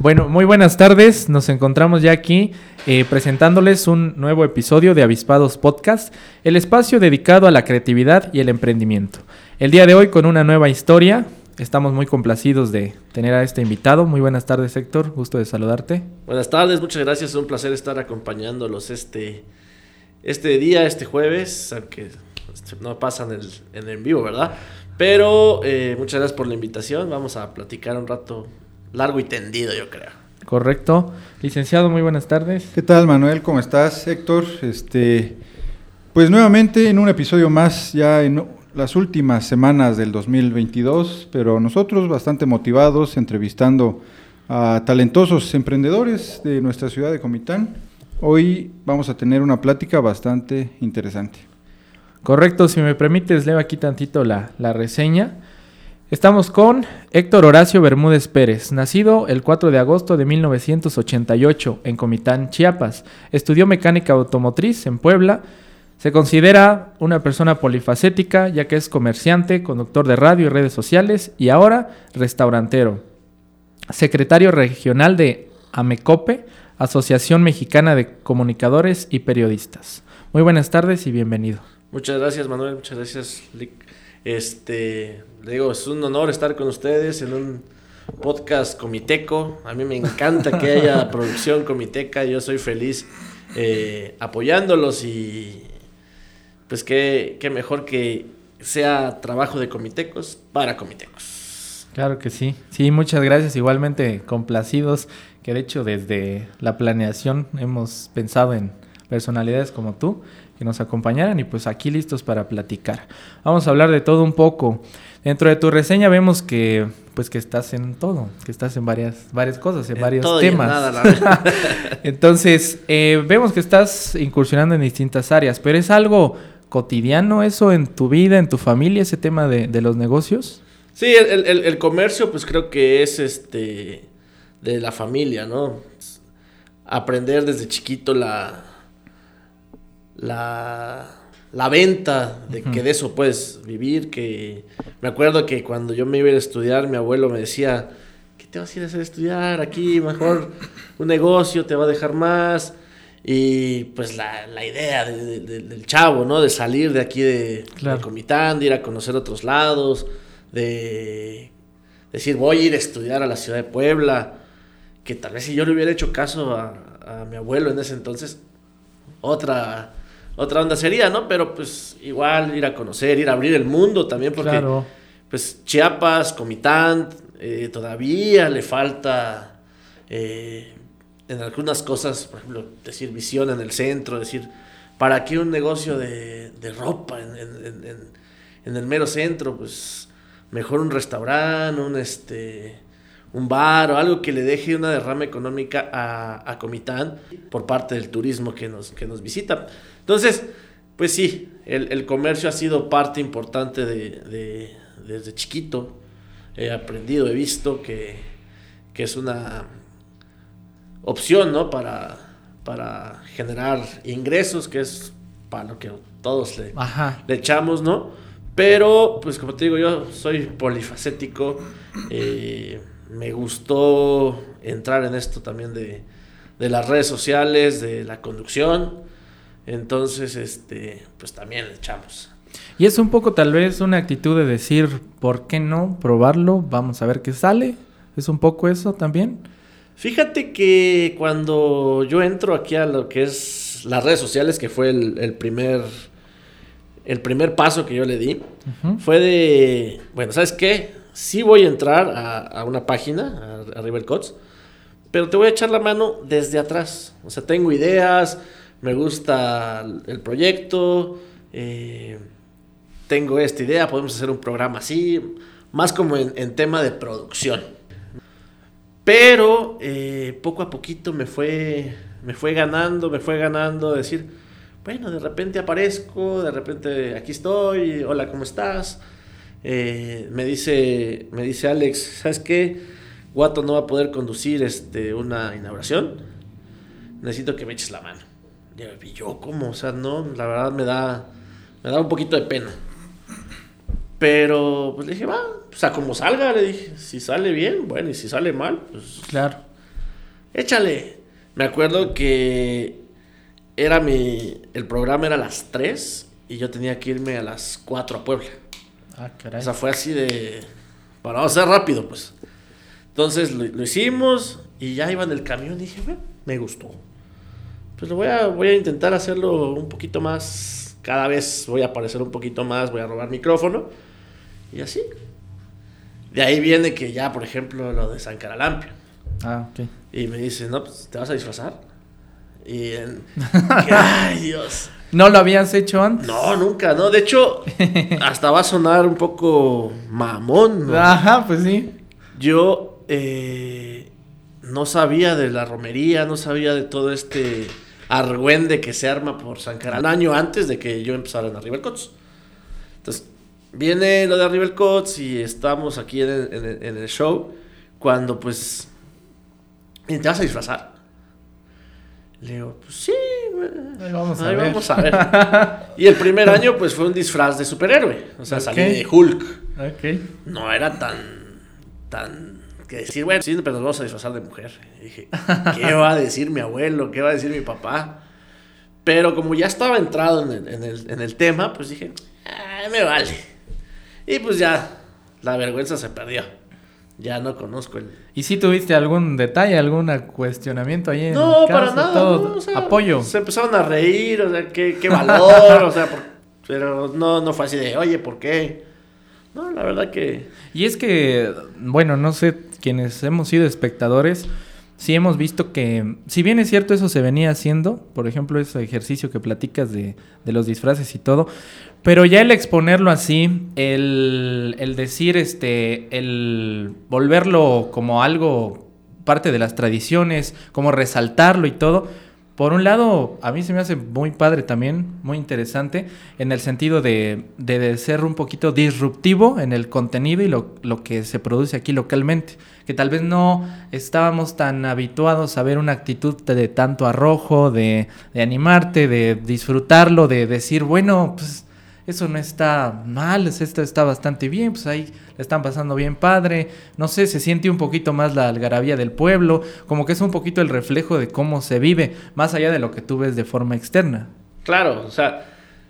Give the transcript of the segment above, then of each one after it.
Bueno, muy buenas tardes. Nos encontramos ya aquí eh, presentándoles un nuevo episodio de Avispados Podcast, el espacio dedicado a la creatividad y el emprendimiento. El día de hoy con una nueva historia. Estamos muy complacidos de tener a este invitado. Muy buenas tardes, Héctor. Gusto de saludarte. Buenas tardes, muchas gracias. Es un placer estar acompañándolos este, este día, este jueves, aunque no pasan en el, en el vivo, ¿verdad? Pero eh, muchas gracias por la invitación. Vamos a platicar un rato largo y tendido, yo creo. Correcto. Licenciado, muy buenas tardes. ¿Qué tal, Manuel? ¿Cómo estás, Héctor? Este, pues nuevamente en un episodio más, ya en las últimas semanas del 2022, pero nosotros bastante motivados, entrevistando a talentosos emprendedores de nuestra ciudad de Comitán. Hoy vamos a tener una plática bastante interesante. Correcto, si me permites, leo aquí tantito la, la reseña. Estamos con Héctor Horacio Bermúdez Pérez, nacido el 4 de agosto de 1988 en Comitán, Chiapas. Estudió mecánica automotriz en Puebla. Se considera una persona polifacética ya que es comerciante, conductor de radio y redes sociales y ahora restaurantero. Secretario regional de AMECOPE, Asociación Mexicana de Comunicadores y Periodistas. Muy buenas tardes y bienvenido. Muchas gracias Manuel, muchas gracias Lick. Este, le digo, es un honor estar con ustedes en un podcast comiteco. A mí me encanta que haya producción comiteca. Yo soy feliz eh, apoyándolos y pues qué, qué mejor que sea trabajo de comitecos para comitecos. Claro que sí. Sí, muchas gracias. Igualmente complacidos, que de hecho desde la planeación hemos pensado en personalidades como tú que nos acompañaran y pues aquí listos para platicar. Vamos a hablar de todo un poco. Dentro de tu reseña vemos que pues que estás en todo, que estás en varias varias cosas, en, varios temas. Nada, Entonces, eh, vemos que estás incursionando en distintas áreas, pero es algo cotidiano eso en tu vida, en tu familia, ese tema de, de los negocios. Sí, el, el, el, comercio pues creo que es este de la familia, ¿no? Aprender desde chiquito la, la, la venta, de que de eso puedes vivir, que me acuerdo que cuando yo me iba a ir a estudiar, mi abuelo me decía, ¿qué te vas a ir a hacer estudiar aquí? Mejor un negocio te va a dejar más. Y pues la, la idea de, de, del chavo, ¿no? De salir de aquí de, de, Comitán, de ir a conocer otros lados, de decir, voy a ir a estudiar a la ciudad de Puebla, que tal vez si yo le hubiera hecho caso a, a mi abuelo en ese entonces, otra, otra onda sería, ¿no? Pero pues igual ir a conocer, ir a abrir el mundo también, porque claro. pues Chiapas, Comitán, eh, todavía le falta eh, en algunas cosas, por ejemplo, decir visión en el centro, decir, ¿para qué un negocio de, de ropa en, en, en, en, el mero centro? Pues mejor un restaurante, un este un bar o algo que le deje una derrama económica a, a Comitán por parte del turismo que nos, que nos visita. Entonces, pues sí, el, el comercio ha sido parte importante de, de, desde chiquito. He aprendido, he visto que, que es una opción, ¿no? Para, para generar ingresos, que es para lo que todos le, le echamos, ¿no? Pero, pues como te digo, yo soy polifacético. Eh, me gustó entrar en esto también de, de las redes sociales, de la conducción. Entonces, este, pues también le echamos. Y es un poco tal vez una actitud de decir, ¿por qué no probarlo? Vamos a ver qué sale. ¿Es un poco eso también? Fíjate que cuando yo entro aquí a lo que es las redes sociales, que fue el, el primer el primer paso que yo le di, uh -huh. fue de, bueno, ¿sabes qué? Sí voy a entrar a, a una página, a, a River Cots, pero te voy a echar la mano desde atrás. O sea, tengo ideas, me gusta el proyecto, eh, tengo esta idea, podemos hacer un programa así, más como en, en tema de producción. Pero eh, poco a poquito me fue, me fue ganando, me fue ganando, decir, bueno, de repente aparezco, de repente aquí estoy, hola, ¿cómo estás? Eh, me, dice, me dice Alex, ¿sabes qué? Guato no va a poder conducir este, una inauguración. Necesito que me eches la mano. Y yo, ¿cómo? O sea, no, la verdad me da, me da un poquito de pena. Pero pues le dije, va, o sea, como salga, le dije, si sale bien, bueno, y si sale mal, pues. Claro. Échale. Me acuerdo que era mi. El programa era a las 3 y yo tenía que irme a las 4 a Puebla. Ah, caray. O sea, fue así de. Para hacer rápido, pues. Entonces lo, lo, hicimos y ya iba en el camión y dije, bueno, me gustó. Pues lo voy a, voy a intentar hacerlo un poquito más. Cada vez voy a aparecer un poquito más, voy a robar micrófono. Y así. De ahí viene que ya, por ejemplo, lo de San Caralampio. Ah, ok. Y me dice, no, pues te vas a disfrazar. Y en... ay, Dios. ¿No lo habías hecho antes? No, nunca, no. De hecho, hasta va a sonar un poco mamón. ¿no? Ajá, pues sí. Yo eh, no sabía de la romería, no sabía de todo este argüende que se arma por San Caral. Un año antes de que yo empezara en Arriba Cots. Entonces, viene lo de Arriba Cots y estamos aquí en el, en, el, en el, show. Cuando pues. ¿Te vas a disfrazar? Le digo, pues sí, ahí vamos a ahí ver. Vamos a ver. y el primer año, pues fue un disfraz de superhéroe. O sea, salí de Hulk. Ok. No era tan. tan. Que decir, bueno, sí, pero nos vamos a disfrazar de mujer. Y dije, ¿qué va a decir mi abuelo? ¿Qué va a decir mi papá? Pero como ya estaba entrado en el, en el, en el tema, pues dije, "Ah, me vale. Y pues ya, la vergüenza se perdió. Ya no conozco el. ¿Y si tuviste algún detalle, algún cuestionamiento ahí en No, casa, para nada. todo? no, o sea, Apoyo. Se empezaron a reír, o sea, qué, qué valor, o sea, por- pero no, no fue así de, oye, ¿por qué? No, la verdad que. Y es que, bueno, no sé, quienes hemos sido espectadores, sí hemos visto que, si bien es cierto eso se venía haciendo, por ejemplo, ese ejercicio que platicas de, de los disfraces y todo, pero ya el exponerlo así, el, el decir, este, el volverlo como algo parte de las tradiciones, como resaltarlo y todo, por un lado, a mí se me hace muy padre también, muy interesante, en el sentido de, de- ser un poquito disruptivo en el contenido y lo, lo que se produce aquí localmente. Que tal vez no estábamos tan habituados a ver una actitud de, de tanto arrojo, de, de animarte, de disfrutarlo, de decir, bueno, pues eso no está mal, es- esto está bastante bien, pues ahí le están pasando bien padre, no sé, se siente un poquito más la algarabía del pueblo, como que es un poquito el reflejo de cómo se vive, más allá de lo que tú ves de forma externa. Claro, o sea,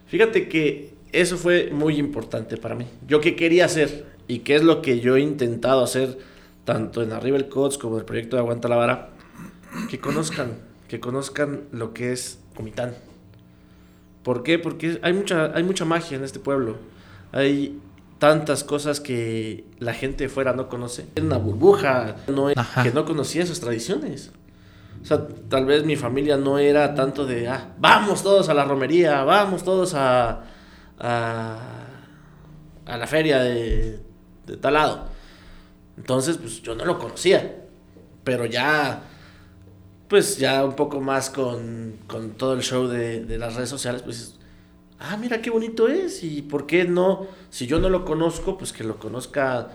fíjate que eso fue muy importante para mí. Yo qué quería hacer y qué es lo que yo he intentado hacer tanto en Arriba el Cots como en el proyecto de Aguanta la Vara, que conozcan, que conozcan lo que es Comitán. ¿Por qué? Porque hay mucha, hay mucha magia en este pueblo. Hay tantas cosas que la gente de fuera no conoce. Es una burbuja no, que no conocía sus tradiciones. O sea, tal vez mi familia no era tanto de, ah, vamos todos a la romería, vamos todos a, a, a la feria de, de tal lado. Entonces, pues yo no lo conocía. Pero ya, pues ya un poco más con, con todo el show de, de las redes sociales, pues, dices, ah, mira qué bonito es. Y por qué no, si yo no lo conozco, pues que lo conozca,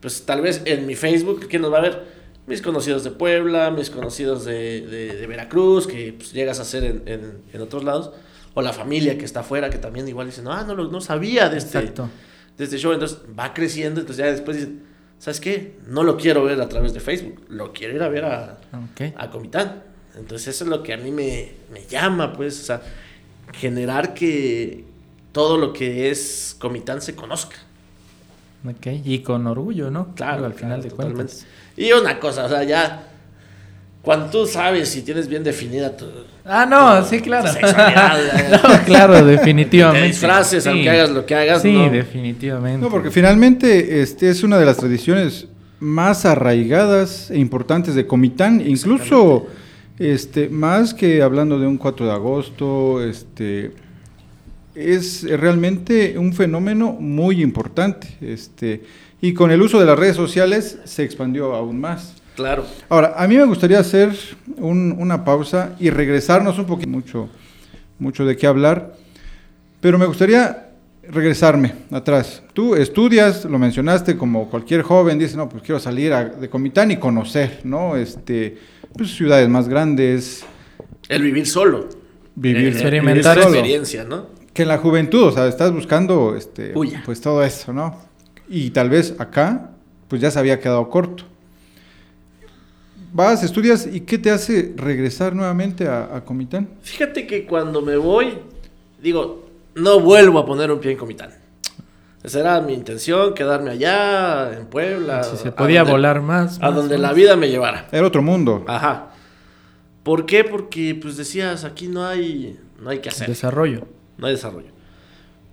pues tal vez en mi Facebook, ¿quién nos va a ver? Mis conocidos de Puebla, mis conocidos de, de- de Veracruz, que pues, llegas a hacer en, en- en otros lados. O la familia que está afuera, que también igual dicen, ah, no, lo- no sabía de este, Exacto. de este show. Entonces va creciendo, entonces ya después dicen, ¿sabes qué? No lo quiero ver a través de Facebook, lo quiero ir a ver a, a Comitán. Entonces eso es lo que a mí me, me llama, pues, o sea, generar que todo lo que es Comitán se conozca. Ok, y con orgullo, ¿no? Claro, al final de totalmente. cuentas. Y una cosa, o sea, ya, cuando tú sabes si tienes bien definida tu, Ah, no, tu sí, claro. No, claro, definitivamente. te disfraces, Sí. aunque hagas lo que hagas, Sí, no. definitivamente. No, porque finalmente este es una de las tradiciones más arraigadas e importantes de Comitán, incluso este más que hablando de un 4 de agosto, este es realmente un fenómeno muy importante, este y con el uso de las redes sociales se expandió aún más. Claro. Ahora, a mí me gustaría hacer un- una pausa y regresarnos un poquito, mucho, mucho de qué hablar, pero me gustaría regresarme atrás. Tú estudias, lo mencionaste como cualquier joven, dice, no, pues quiero salir a- de Comitán y conocer, ¿no? Este, pues ciudades más grandes, El vivir solo. vivir, experimentar solo. experiencia, ¿no? Que en la juventud, o sea, estás buscando, este, pues todo eso, ¿no? Y tal vez acá, pues ya se había quedado corto. Vas, estudias, ¿y qué te hace regresar nuevamente a, a Comitán? Fíjate que cuando me voy, digo, no vuelvo a poner un pie en Comitán. Esa era mi intención, quedarme allá, en Puebla. Si se a podía donde- volar más. A más, donde más. la vida me llevara. Era otro mundo. Ajá. ¿Por qué? Porque pues decías, aquí no hay, no hay que hacer. Desarrollo. No hay desarrollo.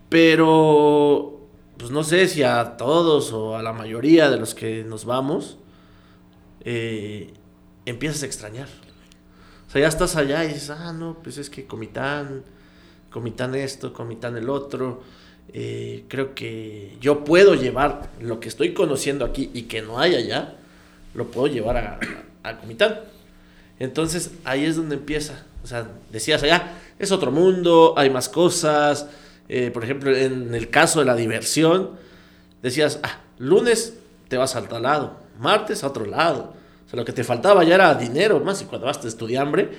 Pero, pues no sé si a todos o a la mayoría de los que nos vamos, eh, empiezas a extrañar. O sea, ya estás allá y dices, ah, no, pues es que Comitán, Comitán esto, Comitán el otro. eh, creo que yo puedo llevar lo que estoy conociendo aquí y que no hay allá, lo puedo llevar a, a Comitán. Entonces ahí es donde empieza. O sea, decías allá, es otro mundo, hay más cosas. Eh, por ejemplo, en el caso de la diversión, decías, ah, lunes te vas al lado, martes a otro lado. O sea, lo que te faltaba ya era dinero, más y cuando vas a estudiambre,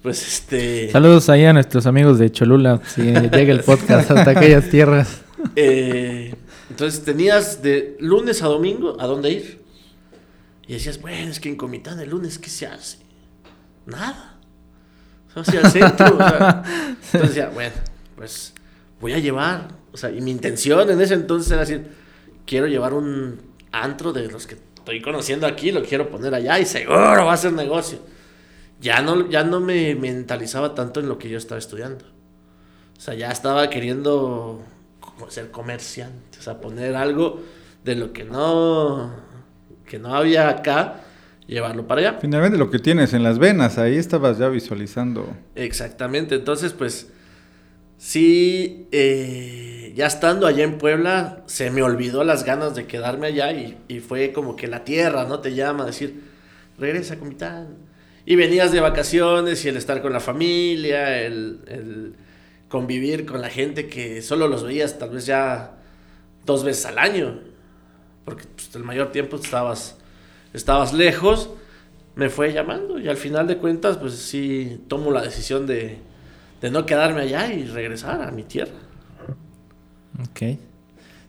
pues este... Saludos ahí a nuestros amigos de Cholula, si llega el podcast hasta aquellas tierras. Eh, entonces tenías de lunes a domingo a dónde ir. Y decías, bueno, es que en Comitán el lunes, ¿qué se hace? Nada. O sea, centro. o sea. entonces decía, bueno, pues voy a llevar. O sea, y mi intención en ese entonces era decir, quiero llevar un antro de los que estoy conociendo aquí, lo quiero poner allá y seguro va a ser negocio. Ya no, ya no me mentalizaba tanto en lo que yo estaba estudiando. O sea, ya estaba queriendo ser comerciante, o sea, poner algo de lo que no, que no había acá, llevarlo para allá. Finalmente lo que tienes en las venas, ahí estabas ya visualizando. Exactamente, entonces pues sí, eh, ya estando allá en Puebla, se me olvidó las ganas de quedarme allá y, y fue como que la tierra, ¿no? Te llama a decir, regresa Comitán. Y venías de vacaciones y el estar con la familia, el, el convivir con la gente que solo los veías tal vez ya dos veces al año, porque pues, el mayor tiempo estabas, estabas lejos, me fue llamando y al final de cuentas pues sí tomo la decisión de, de no quedarme allá y regresar a mi tierra. Ok.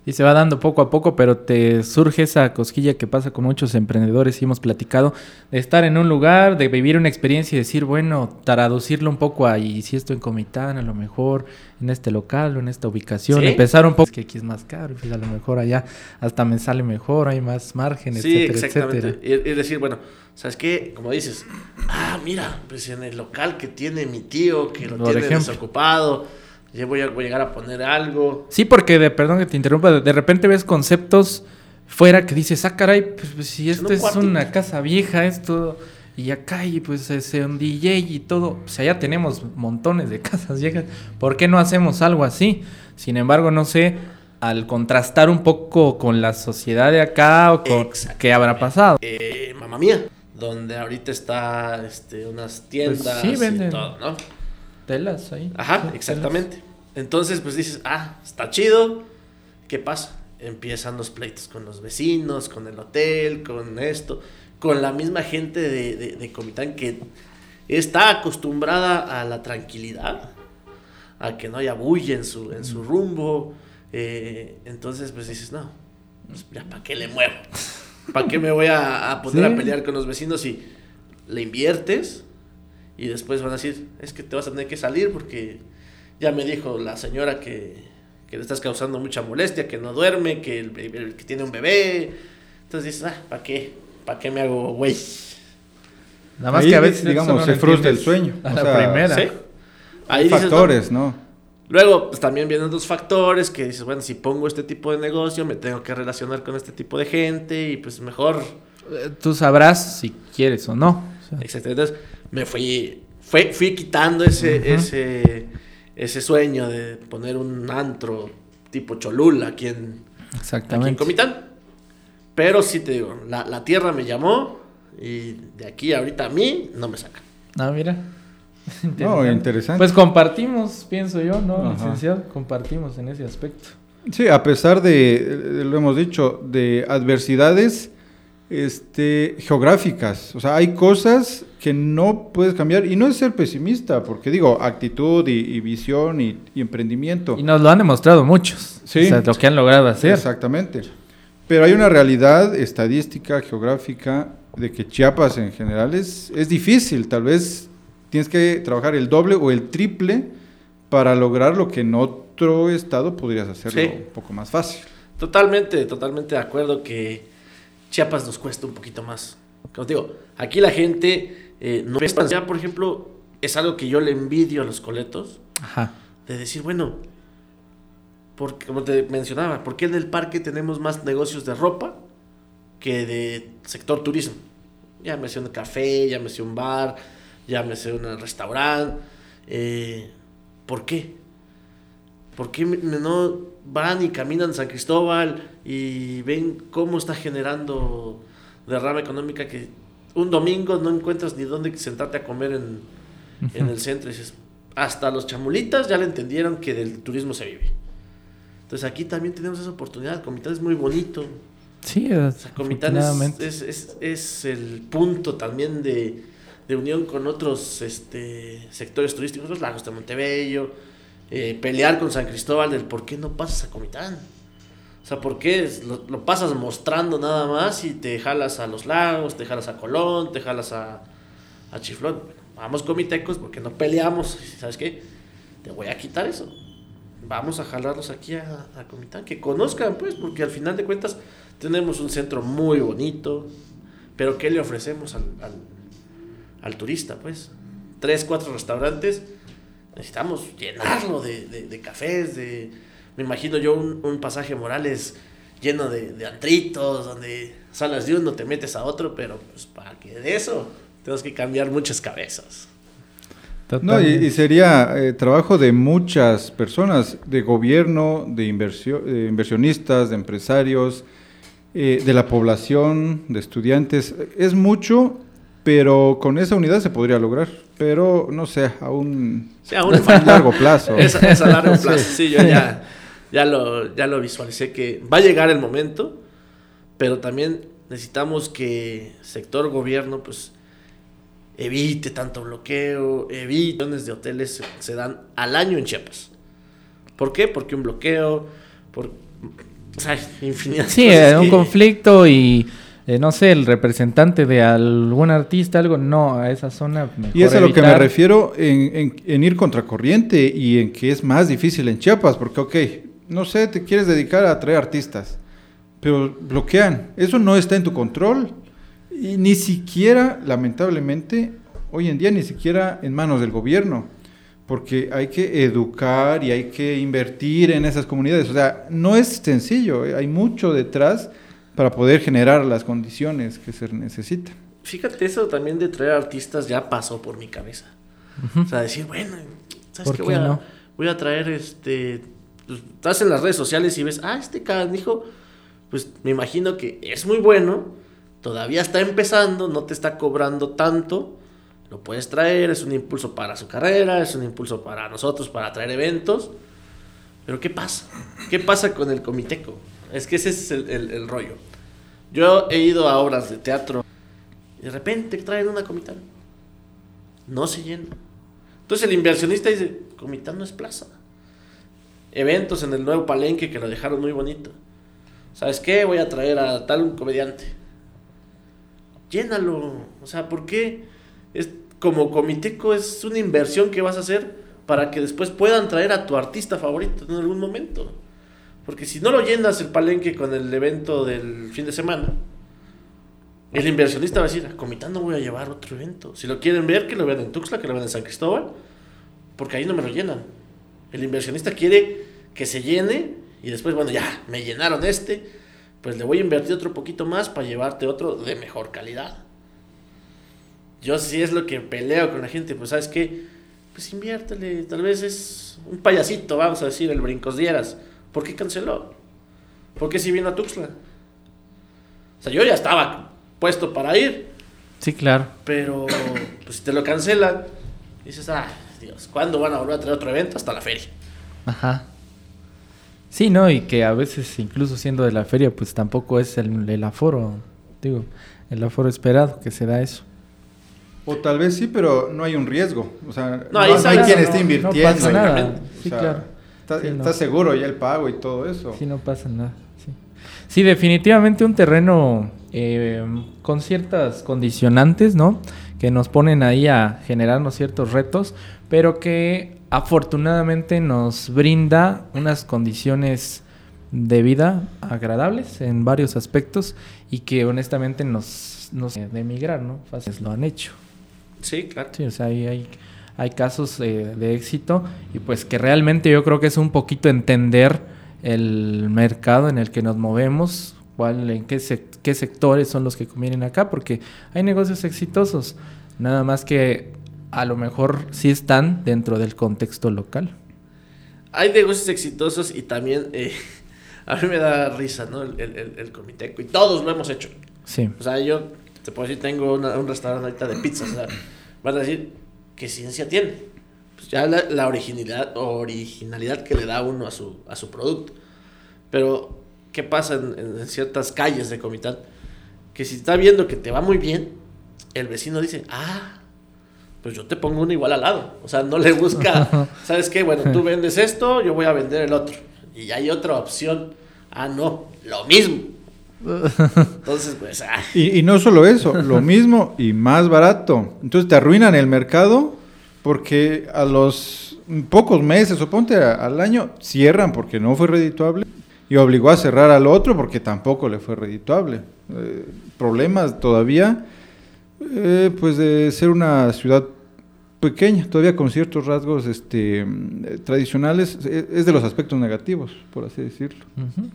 Y se va dando poco a poco, pero te surge esa cosquilla que pasa con muchos emprendedores y hemos platicado de estar en un lugar, de vivir una experiencia y decir, bueno, traducirlo un poco a, y si esto en Comitán, a lo mejor en este local o en esta ubicación, Sí. empezar un poco, que aquí es más caro, pues a lo mejor allá hasta me sale mejor, hay más margen, Sí, etcétera, exactamente. etcétera. Y decir, bueno, ¿sabes qué? Como dices, ah, mira, pues en el local que tiene mi tío, que lo Por tiene ejemplo. desocupado, ya voy a, voy a llegar a poner algo. Sí, porque, de, perdón que te interrumpa, de, de repente ves conceptos fuera que dices, ah, caray, pues, pues, si esto un es una casa vieja, esto, y acá hay pues ese un DJ y todo, sea, ya tenemos montones de casas viejas, ¿por qué no hacemos algo así? Sin embargo, no sé, al contrastar un poco con la sociedad de acá o con qué habrá pasado. Eh, mamá mía, donde ahorita está este, unas tiendas Pues sí, y todo, ¿no? Telas ahí. Ajá, Sí, telas. exactamente. Entonces, pues dices, ah, está chido. ¿Qué pasa? Empiezan los pleitos con los vecinos, con el hotel, con esto, con la misma gente de, de, de Comitán que está acostumbrada a la tranquilidad, a que no haya bulla en su, en su rumbo. eh, entonces, pues dices, no, pues ya, ¿para qué le muevo? ¿Para qué me voy a, a poner Sí. a pelear con los vecinos si le inviertes? Y después van a decir, es que te vas a tener que salir porque ya me dijo la señora que, que le estás causando mucha molestia, que no duerme, que, el que tiene un bebé. Entonces dices, ah, ¿para qué? ¿Para qué me hago güey? Nada más Ahí, que a veces digamos, no se frustra el sueño. A O la sea, primera. ¿Sí? Dices, no. factores, ¿no? Luego, pues también vienen otros factores que dices, bueno, si pongo este tipo de negocio, me tengo que relacionar con este tipo de gente y pues mejor Eh, Tú sabrás si quieres o no. O sea, Exacto. Entonces me fui, fue, fui quitando ese, ese, ese sueño de poner un antro tipo Cholula aquí en, aquí en. Comitán. Pero sí te digo, la, la tierra me llamó Y de aquí ahorita a mí no me sacan. Ah, mira. No, interesante. Pues compartimos, pienso yo, ¿no, Ajá. licenciado? Compartimos en ese aspecto. Sí, a pesar de, lo hemos dicho, de adversidades este, geográficas. O sea, hay cosas que no puedes cambiar. Y no es ser pesimista, porque digo, actitud y, y visión y, y emprendimiento. Y nos lo han demostrado muchos. Sí. O sea, lo que han logrado hacer. Exactamente. Pero hay una realidad estadística, geográfica, de que Chiapas en general es, es difícil. Tal vez tienes que trabajar el doble o el triple para lograr lo que en otro estado podrías hacerlo Sí. un poco más fácil. Totalmente, totalmente de acuerdo que Chiapas nos cuesta un poquito más. Como te digo, aquí la gente eh, no es ya, por ejemplo, es algo que yo le envidio a los coletos, Ajá. de decir, bueno, porque, como te mencionaba, ¿por qué en el parque tenemos más negocios de ropa que de sector turismo? Llámese un café, llámese un bar, llámese un restaurante. eh, ¿Por qué? ¿Por qué no van y caminan San Cristóbal y ven cómo está generando derrama económica que un domingo no encuentras ni dónde sentarte a comer en, en el centro? Y dices, hasta los chamulitas ya le entendieron que del turismo se vive. Entonces aquí también tenemos esa oportunidad. Comitán es muy bonito. Sí, O sea, Comitán es, es- es el punto también de, de unión con otros este, sectores turísticos, los lagos de Montebello, eh, pelear con San Cristóbal del por qué no pasas a Comitán. O sea, ¿por qué lo, lo pasas mostrando nada más y te jalas a los lagos, te jalas a Colón, te jalas a, a Chiflón? Vamos comitecos porque no peleamos. ¿Sabes qué? Te voy a quitar eso. Vamos a jalarlos aquí a, a Comitán, que conozcan, pues, porque al final de cuentas tenemos un centro muy bonito, pero ¿qué le ofrecemos al, al, al turista? Pues, tres, cuatro restaurantes, necesitamos llenarlo de, de- de cafés, de, me imagino yo un, un pasaje Morales lleno de, de antritos, donde salas de uno, te metes a otro, pero pues para que de eso tenemos que cambiar muchas cabezas. No, y, y sería eh, trabajo de muchas personas, de gobierno, de, inversio- de inversionistas, de empresarios, eh, de la población, de estudiantes. Es mucho, pero con esa unidad se podría lograr. Pero no sé, a un, O sea, un a largo plazo. Es, es a largo plazo. Sí, yo ya, ya, lo, ya lo visualicé que va a llegar el momento, pero también necesitamos que sector gobierno pues evite tanto bloqueo, evite millones de hoteles se, se dan al año en Chiapas. ¿Por qué? Porque un bloqueo, por o sea, infinidad Sí, cosas eh, un que- conflicto y eh, no sé, el representante de algún artista, algo, no, a esa zona. Mejor Y es a lo que me refiero en, en- en ir contracorriente y en que es más difícil en Chiapas, porque, ok, no sé, te quieres dedicar a traer artistas, pero bloquean. Eso no está en tu control. Y ni siquiera, lamentablemente, hoy en día, ni siquiera en manos del gobierno, porque hay que educar y hay que invertir en esas comunidades. O sea, no es sencillo, eh, hay mucho detrás para poder generar las condiciones que se necesitan. Fíjate, eso también de traer artistas ya pasó por mi cabeza. O sea, decir, bueno, ¿sabes ¿Por qué? qué Voy, a, no? voy a traer este. pues, estás en las redes sociales y ves, ah, este canijo, pues me imagino que es muy bueno, todavía está empezando, no te está cobrando tanto, lo puedes traer, es un impulso para su carrera, es un impulso para nosotros, para traer eventos. Pero ¿qué pasa? ¿Qué pasa con el comiteco? Es que ese es el, el- rollo. Yo he ido a obras de teatro y de repente traen una comitán. No se llena. Entonces el inversionista dice, comitán no es plaza. Eventos en el nuevo palenque que lo dejaron muy bonito. ¿Sabes qué? Voy a traer a tal un comediante. Llénalo. O sea, ¿por qué? Es, como comiteco es una inversión que vas a hacer para que después puedan traer a tu artista favorito en algún momento. Porque si no lo llenas el palenque con el evento del fin de semana, el inversionista va a decir, a Comitán no voy a llevar otro evento. Si lo quieren ver, que lo vean en Tuxtla, que lo vean en San Cristóbal, porque ahí no me lo llenan. El inversionista quiere que se llene y después, bueno, ya, me llenaron este, pues le voy a invertir otro poquito más para llevarte otro de mejor calidad. Yo sí es lo que peleo con la gente, pues sabes qué, pues inviértele, tal vez es un payasito, vamos a decir, el Brincos Dieras. ¿Por qué canceló? ¿Por qué si vino a Tuxtla? O sea, yo ya estaba puesto para ir, Sí, claro. Pero, pues si te lo cancelan, dices, ah, Dios, ¿cuándo van a volver a traer otro evento? Hasta la feria. Ajá. Sí, ¿no? Y que a veces, incluso siendo de la feria, pues tampoco es el, el aforo, digo, el aforo esperado que se da eso. O tal vez sí, pero no hay un riesgo. O sea, No, no, ahí no hay quien no, esté no invirtiendo. pasa nada. O Sí, sea, claro. Está, Sí, no. está seguro ya el pago y todo eso. Sí, no pasa nada. Sí, Sí, definitivamente un terreno eh, con ciertas condicionantes, ¿no? Que nos ponen ahí a generarnos ciertos retos, pero que afortunadamente nos brinda unas condiciones de vida agradables en varios aspectos y que honestamente nos, nos de emigrar, ¿no? Fáciles lo han hecho. Sí, claro. Sí, o sea, hay, hay, hay casos eh, de éxito y pues que realmente yo creo que es un poquito entender el mercado en el que nos movemos, cuál, en qué, sec- qué sectores son los que convienen acá, porque hay negocios exitosos, nada más que a lo mejor sí están dentro del contexto local. Hay negocios exitosos y también eh, a mí me da risa, ¿no? El, el, comiteco. Y todos lo hemos hecho. Sí, O sea, yo te puedo decir, tengo una- un restaurante ahorita de pizzas. O sea, van a decir, ¿qué ciencia tiene? Pues ya la, la originalidad, originalidad que le da uno a su, a su producto. Pero, ¿qué pasa en, ciertas calles de Comitán? Que si está viendo que te va muy bien, el vecino dice, ah, pues yo te pongo uno igual al lado. O sea, no le busca, ¿sabes qué? Bueno, tú vendes esto, yo voy a vender el otro. Y hay otra opción. Ah, no, lo mismo. Entonces, pues, ah, Y, no solo eso, lo mismo y más barato. Entonces te arruinan el mercado porque a los pocos meses, o ponte al año, cierran porque no fue redituable y obligó a cerrar al otro porque tampoco le fue redituable. Eh, problemas todavía, eh, pues de ser una ciudad pequeña, todavía con ciertos rasgos este, tradicionales, eh, es de los aspectos negativos, por así decirlo.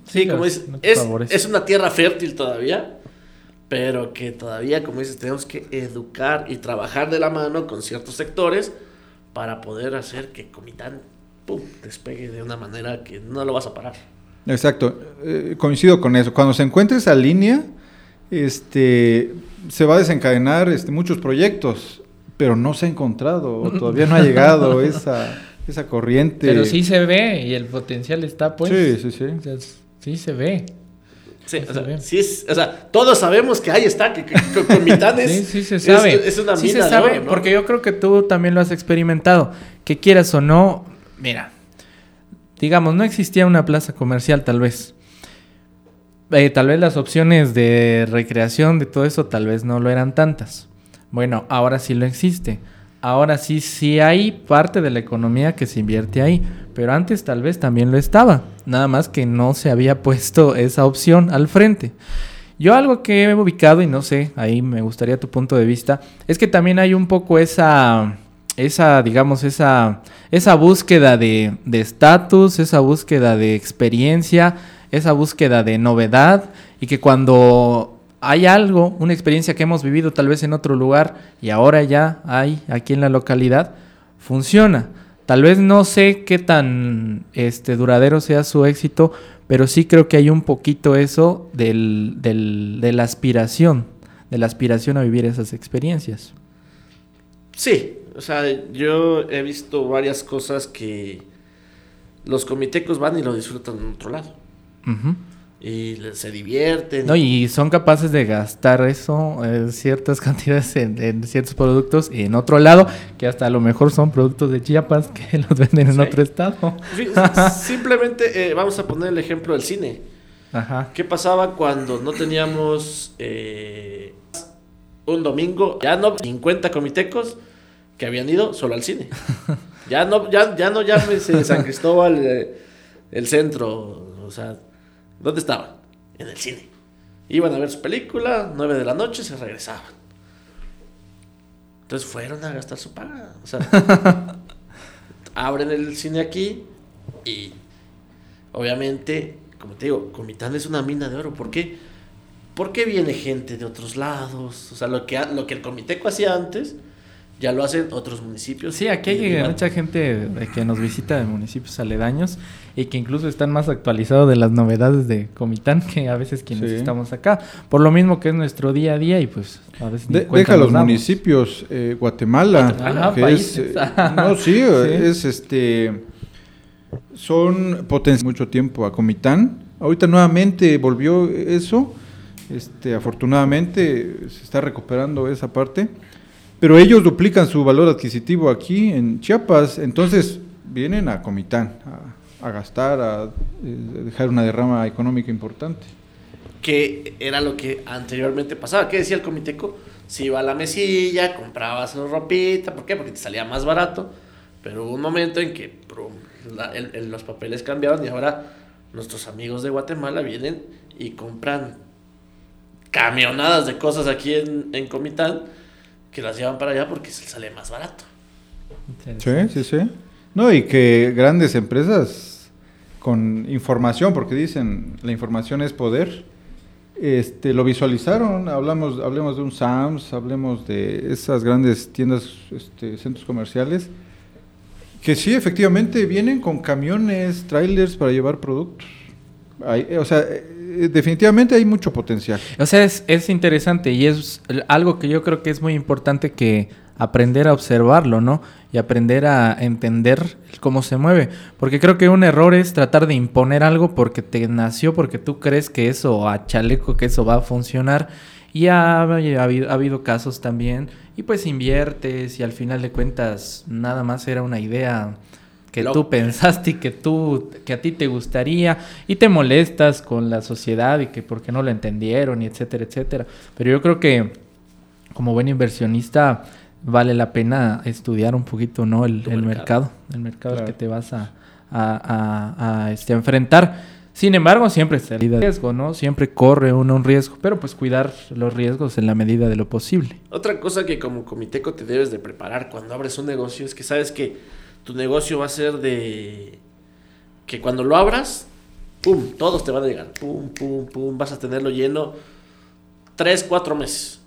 Sí, como es, es una tierra fértil todavía, pero que todavía, como dices, tenemos que educar y trabajar de la mano con ciertos sectores para poder hacer que Comitán pum, despegue de una manera que no lo vas a parar. Exacto, eh, coincido con eso. Cuando se encuentre esa línea, este, se va a desencadenar este, muchos proyectos, pero no se ha encontrado, o todavía no ha llegado esa, esa corriente. Pero sí se ve y el potencial está pues. Sí, sí, sí. O sea, sí se ve. Sí, Sí, o sea, sí es- o sea, todos sabemos que ahí está, que, que- que Comitán es, Sí, sí se sabe. es, una Sí mina se sabe, de oro, ¿no? porque yo creo que tú también lo has experimentado. Que quieras o no, mira, digamos, no existía una plaza comercial tal vez. Eh, tal vez las opciones de recreación, de todo eso, tal vez no lo eran tantas. Bueno, ahora sí lo existe. Ahora sí, sí hay parte de la economía que se invierte ahí, pero antes tal vez también lo estaba. Nada más que no se había puesto esa opción al frente. Yo algo que he ubicado y no sé, ahí me gustaría tu punto de vista, es que también hay un poco esa, esa, digamos, esa, esa búsqueda de de estatus, esa búsqueda de experiencia, esa búsqueda de novedad y que cuando hay algo, una experiencia que hemos vivido tal vez en otro lugar y ahora ya hay aquí en la localidad, funciona. Tal vez no sé qué tan este, duradero sea su éxito, pero sí creo que hay un poquito eso del, del- de la aspiración, de la aspiración a vivir esas experiencias. Sí, o sea, yo he visto varias cosas que los comitecos van y lo disfrutan en otro lado. Y se divierten. No, y son capaces de gastar eso, eh, ciertas cantidades en, en ciertos productos en otro lado, que hasta a lo mejor son productos de Chiapas que los venden en Sí. otro estado. Simplemente eh, vamos a poner el ejemplo del cine. Ajá. ¿Qué pasaba cuando no teníamos eh, un domingo? Ya no 50 comitecos que habían ido solo al cine. Ya no, ya, ya no llámese San Cristóbal eh, el centro. O sea, ¿dónde estaban? En el cine. Iban a ver su película, 9 de la noche, se regresaban. Entonces fueron a gastar su paga. O sea, abren el cine aquí y obviamente, como te digo, Comitán es una mina de oro. ¿Por qué? Porque viene gente de otros lados. O sea, lo que, lo que el Comiteco hacía antes, ya lo hacen otros municipios. Sí, aquí hay Igual. mucha gente de que nos visita de municipios aledaños y que incluso están más actualizados de las novedades de Comitán que a veces quienes Sí. estamos acá. Por lo mismo que es nuestro día a día y pues a veces ni De- deja los damos. municipios, eh, Guatemala, Guatemala, que países. es, eh, no, sí, Sí. es este, son potencias mucho tiempo a Comitán. Ahorita nuevamente volvió eso, este, afortunadamente se está recuperando esa parte, pero ellos duplican su valor adquisitivo aquí en Chiapas, entonces vienen a Comitán a, a gastar, a eh, dejar una derrama económica importante. que era lo que anteriormente pasaba. ¿Qué decía el comiteco? Si iba a la mesilla, comprabas ropita, ¿por qué? Porque te salía más barato. Pero hubo un momento en que brum, la- el- el- los papeles cambiaron y ahora nuestros amigos de Guatemala vienen y compran camionadas de cosas aquí en, en Comitán que las llevan para allá porque se les sale más barato. Sí, sí, sí. No, y que grandes empresas con información, porque dicen la información es poder, este, lo visualizaron. Hablamos, hablemos de un Sams, hablemos de esas grandes tiendas, este, centros comerciales, que sí, efectivamente vienen con camiones, trailers para llevar productos. Hay- o sea, definitivamente hay mucho potencial. O sea, es, es interesante y es algo que yo creo que es muy importante que aprender a observarlo, ¿no? Y aprender a entender cómo se mueve. Porque creo que un error es tratar de imponer algo porque te nació, porque tú crees que eso, a chaleco, que eso va a funcionar. Y ha habido, ha habido casos también. Y pues inviertes y al final de cuentas nada más era una idea que tú pensaste y que tú que a ti te gustaría y te molestas con la sociedad y que porque no lo entendieron y etcétera etcétera. Pero yo creo que como buen inversionista vale la pena estudiar un poquito no el, el mercado. mercado el mercado al que te vas a, a- a- a, este, enfrentar. Sin embargo siempre está el riesgo no siempre corre uno un riesgo pero pues cuidar los riesgos en la medida de lo posible. Otra cosa que como comiteco te debes de preparar cuando abres un negocio es que sabes que tu negocio va a ser de que cuando lo abras, pum, todos te van a llegar, pum, pum, pum, vas a tenerlo lleno tres, cuatro meses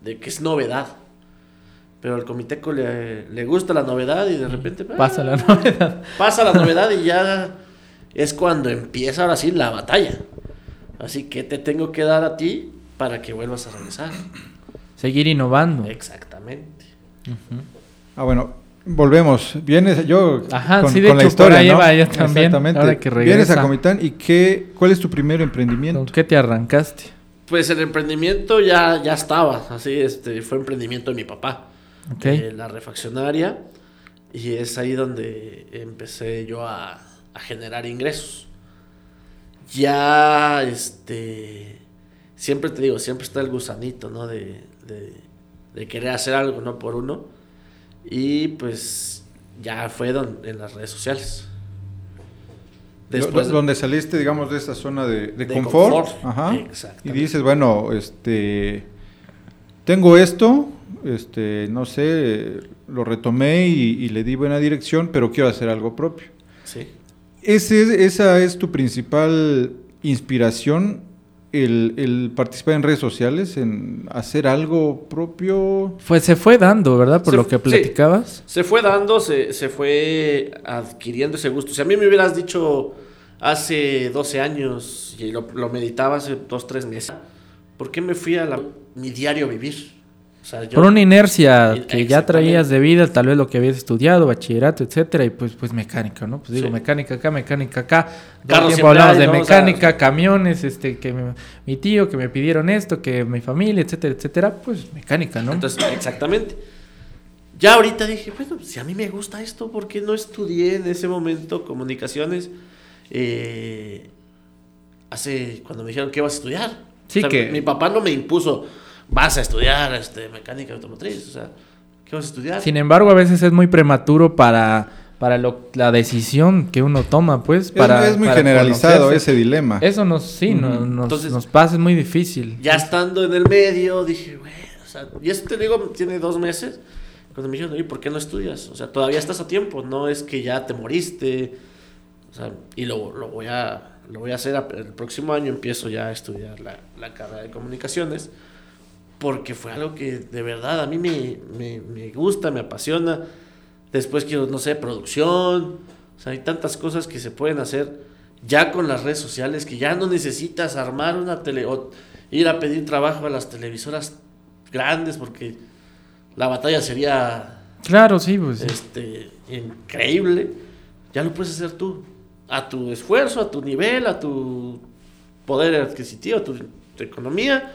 de que es novedad. Pero al comiteco le, le gusta la novedad y de repente pasa la ah, novedad pasa la novedad y ya es cuando empieza ahora sí la batalla. Así que te tengo que dar a ti para que vuelvas a regresar. seguir innovando Exactamente. Ah, bueno, volvemos. Vienes, yo Ajá, sí, de hecho, por ahí va yo también, Exactamente. ahora que Vienes a Comitán y qué, ¿cuál es tu primer emprendimiento? ¿Con qué te arrancaste? Pues el emprendimiento ya, ya estaba, así este, fue emprendimiento de mi papá, eh, la refaccionaria, y es ahí donde empecé yo a, a generar ingresos. Ya, este, siempre te digo, siempre está el gusanito, ¿no? De, de, de querer hacer algo, ¿no? Por uno, y pues ya fue en las redes sociales. Después, Do- donde saliste, digamos, de esa zona de, de De confort, confort, ajá, y dices, bueno, este, tengo esto, este, no sé, lo retomé y, y le di buena dirección, pero quiero hacer algo propio. sí. Ese, es- esa es tu principal inspiración, el, el participar en redes sociales, en hacer algo propio. Pues se fue dando, ¿verdad? Por Se- lo que sí. platicabas. Se fue dando, se, se fue adquiriendo ese gusto. Si a mí me hubieras dicho hace 12 años y lo, lo meditaba hace 2, 3 meses, ¿por qué me fui a la- mi diario vivir? O sea, yo- Por una inercia que ya traías de vida, tal vez lo que habías estudiado, bachillerato, etcétera, y pues, pues mecánica, ¿no? Pues digo, Sí. mecánica acá, mecánica acá. Todo el tiempo hay, de ¿no? O mecánica, sea- camiones, este, que me- mi tío, que me pidieron esto, que mi familia, etcétera, etcétera, pues mecánica, ¿no? Entonces, exactamente. Ya ahorita dije, bueno, si a mí me gusta esto, ¿por qué no estudié en ese momento comunicaciones? Eh, hace, cuando me dijeron que ibas a estudiar. Sí, O sea, que- Mi papá no me impuso, vas a estudiar este, mecánica automotriz. O sea, ¿qué vas a estudiar? Sin embargo, a veces es muy prematuro para, para lo- la decisión que uno toma, pues. Es- Para, es muy para generalizado conocerse. ese dilema. Eso nos, sí, nos, Entonces- nos pasa, es muy difícil. Ya estando en el medio, dije, güey, o sea, y esto te digo, tiene dos meses. Cuando me dijeron, oye, ¿por qué no estudias? O sea, todavía estás a tiempo, no es que ya te moriste. O sea, y lo, lo voy a lo voy a hacer a- el próximo año, empiezo ya a estudiar la, la carrera de comunicaciones. Porque fue algo que de verdad a mí me, me, me gusta, me apasiona. Después quiero, no sé, producción. O sea, hay tantas cosas que se pueden hacer ya con las redes sociales que ya no necesitas armar una tele o ir a pedir trabajo a las televisoras grandes porque la batalla sería Claro, sí, pues. este, increíble. Ya lo puedes hacer tú. A tu esfuerzo, a tu nivel, a tu poder adquisitivo, a tu, tu economía.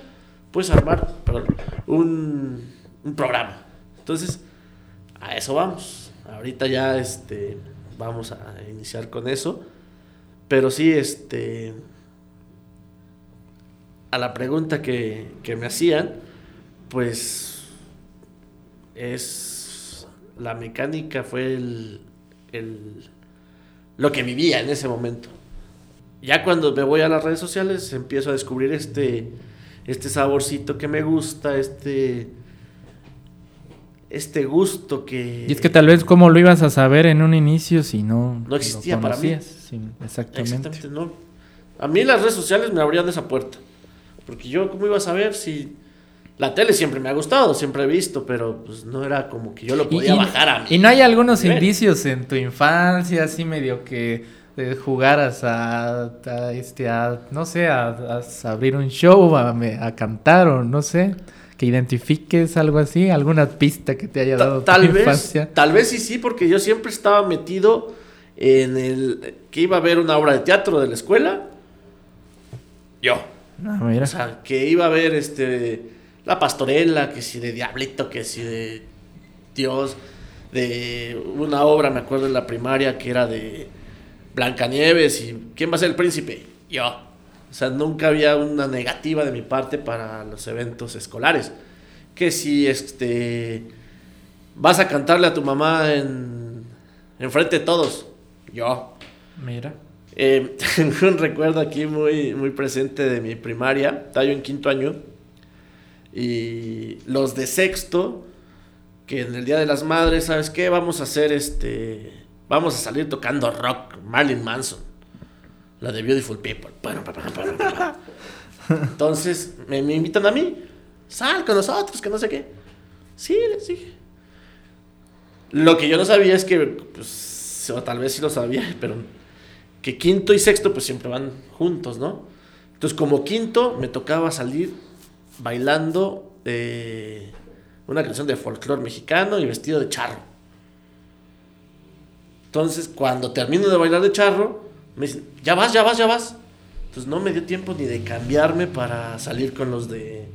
Puedes armar un, un programa. Entonces, a eso vamos. Ahorita ya este, vamos a iniciar con eso. Pero sí, este. A la pregunta que, que me hacían, pues. Es. La mecánica fue el, el. Lo que vivía en ese momento. Ya cuando me voy a las redes sociales, empiezo a descubrir este. Este saborcito que me gusta, este. Este gusto que. Y es que tal vez cómo lo ibas a saber en un inicio si no... No existía lo para mí. Sí, exactamente. Exactamente, no. A mí las redes sociales me abrían esa puerta. Porque yo, ¿cómo iba a saber si... La tele siempre me ha gustado, siempre he visto, pero pues no era como que yo lo podía y, bajar a mí. y no hay algunos nivel. indicios en tu infancia, así medio que eh, jugaras a, a, este, a, no sé, a, a abrir un show, a, cantar o no sé, que identifiques algo así, alguna pista que te haya Ta- dado tu tal vez, infancia. tal vez sí, sí, porque yo siempre estaba metido en el que iba a ver una obra de teatro de la escuela. Yo. Ah, mira. O sea, que iba a ver este la pastorela, que si de Diablito, que si de Dios, de una obra, me acuerdo en la primaria, que era de Blancanieves y ¿quién va a ser el príncipe? Yo. O sea, nunca había una negativa de mi parte para los eventos escolares. Que si este vas a cantarle a tu mamá en enfrente de todos. Yo. Mira. Eh, tengo un recuerdo aquí muy, muy presente de mi primaria. Estaba yo en quinto año. Y los de sexto, que en el Día de las Madres, ¿sabes qué? Vamos a hacer este. Vamos a salir tocando rock. Marilyn Manson. La de Beautiful People. Entonces me, invitan a mí. Sal con nosotros, que no sé qué. Sí, les. Lo que yo no sabía es que, pues, o tal vez sí lo sabía, pero que quinto y sexto pues siempre van juntos, ¿no? Entonces como quinto me tocaba salir bailando eh, una canción de folclore mexicano y vestido de charro. Entonces cuando termino de bailar de charro, me dicen, ya vas, ya vas, ya vas. Entonces no me dio tiempo ni de cambiarme para salir con los de,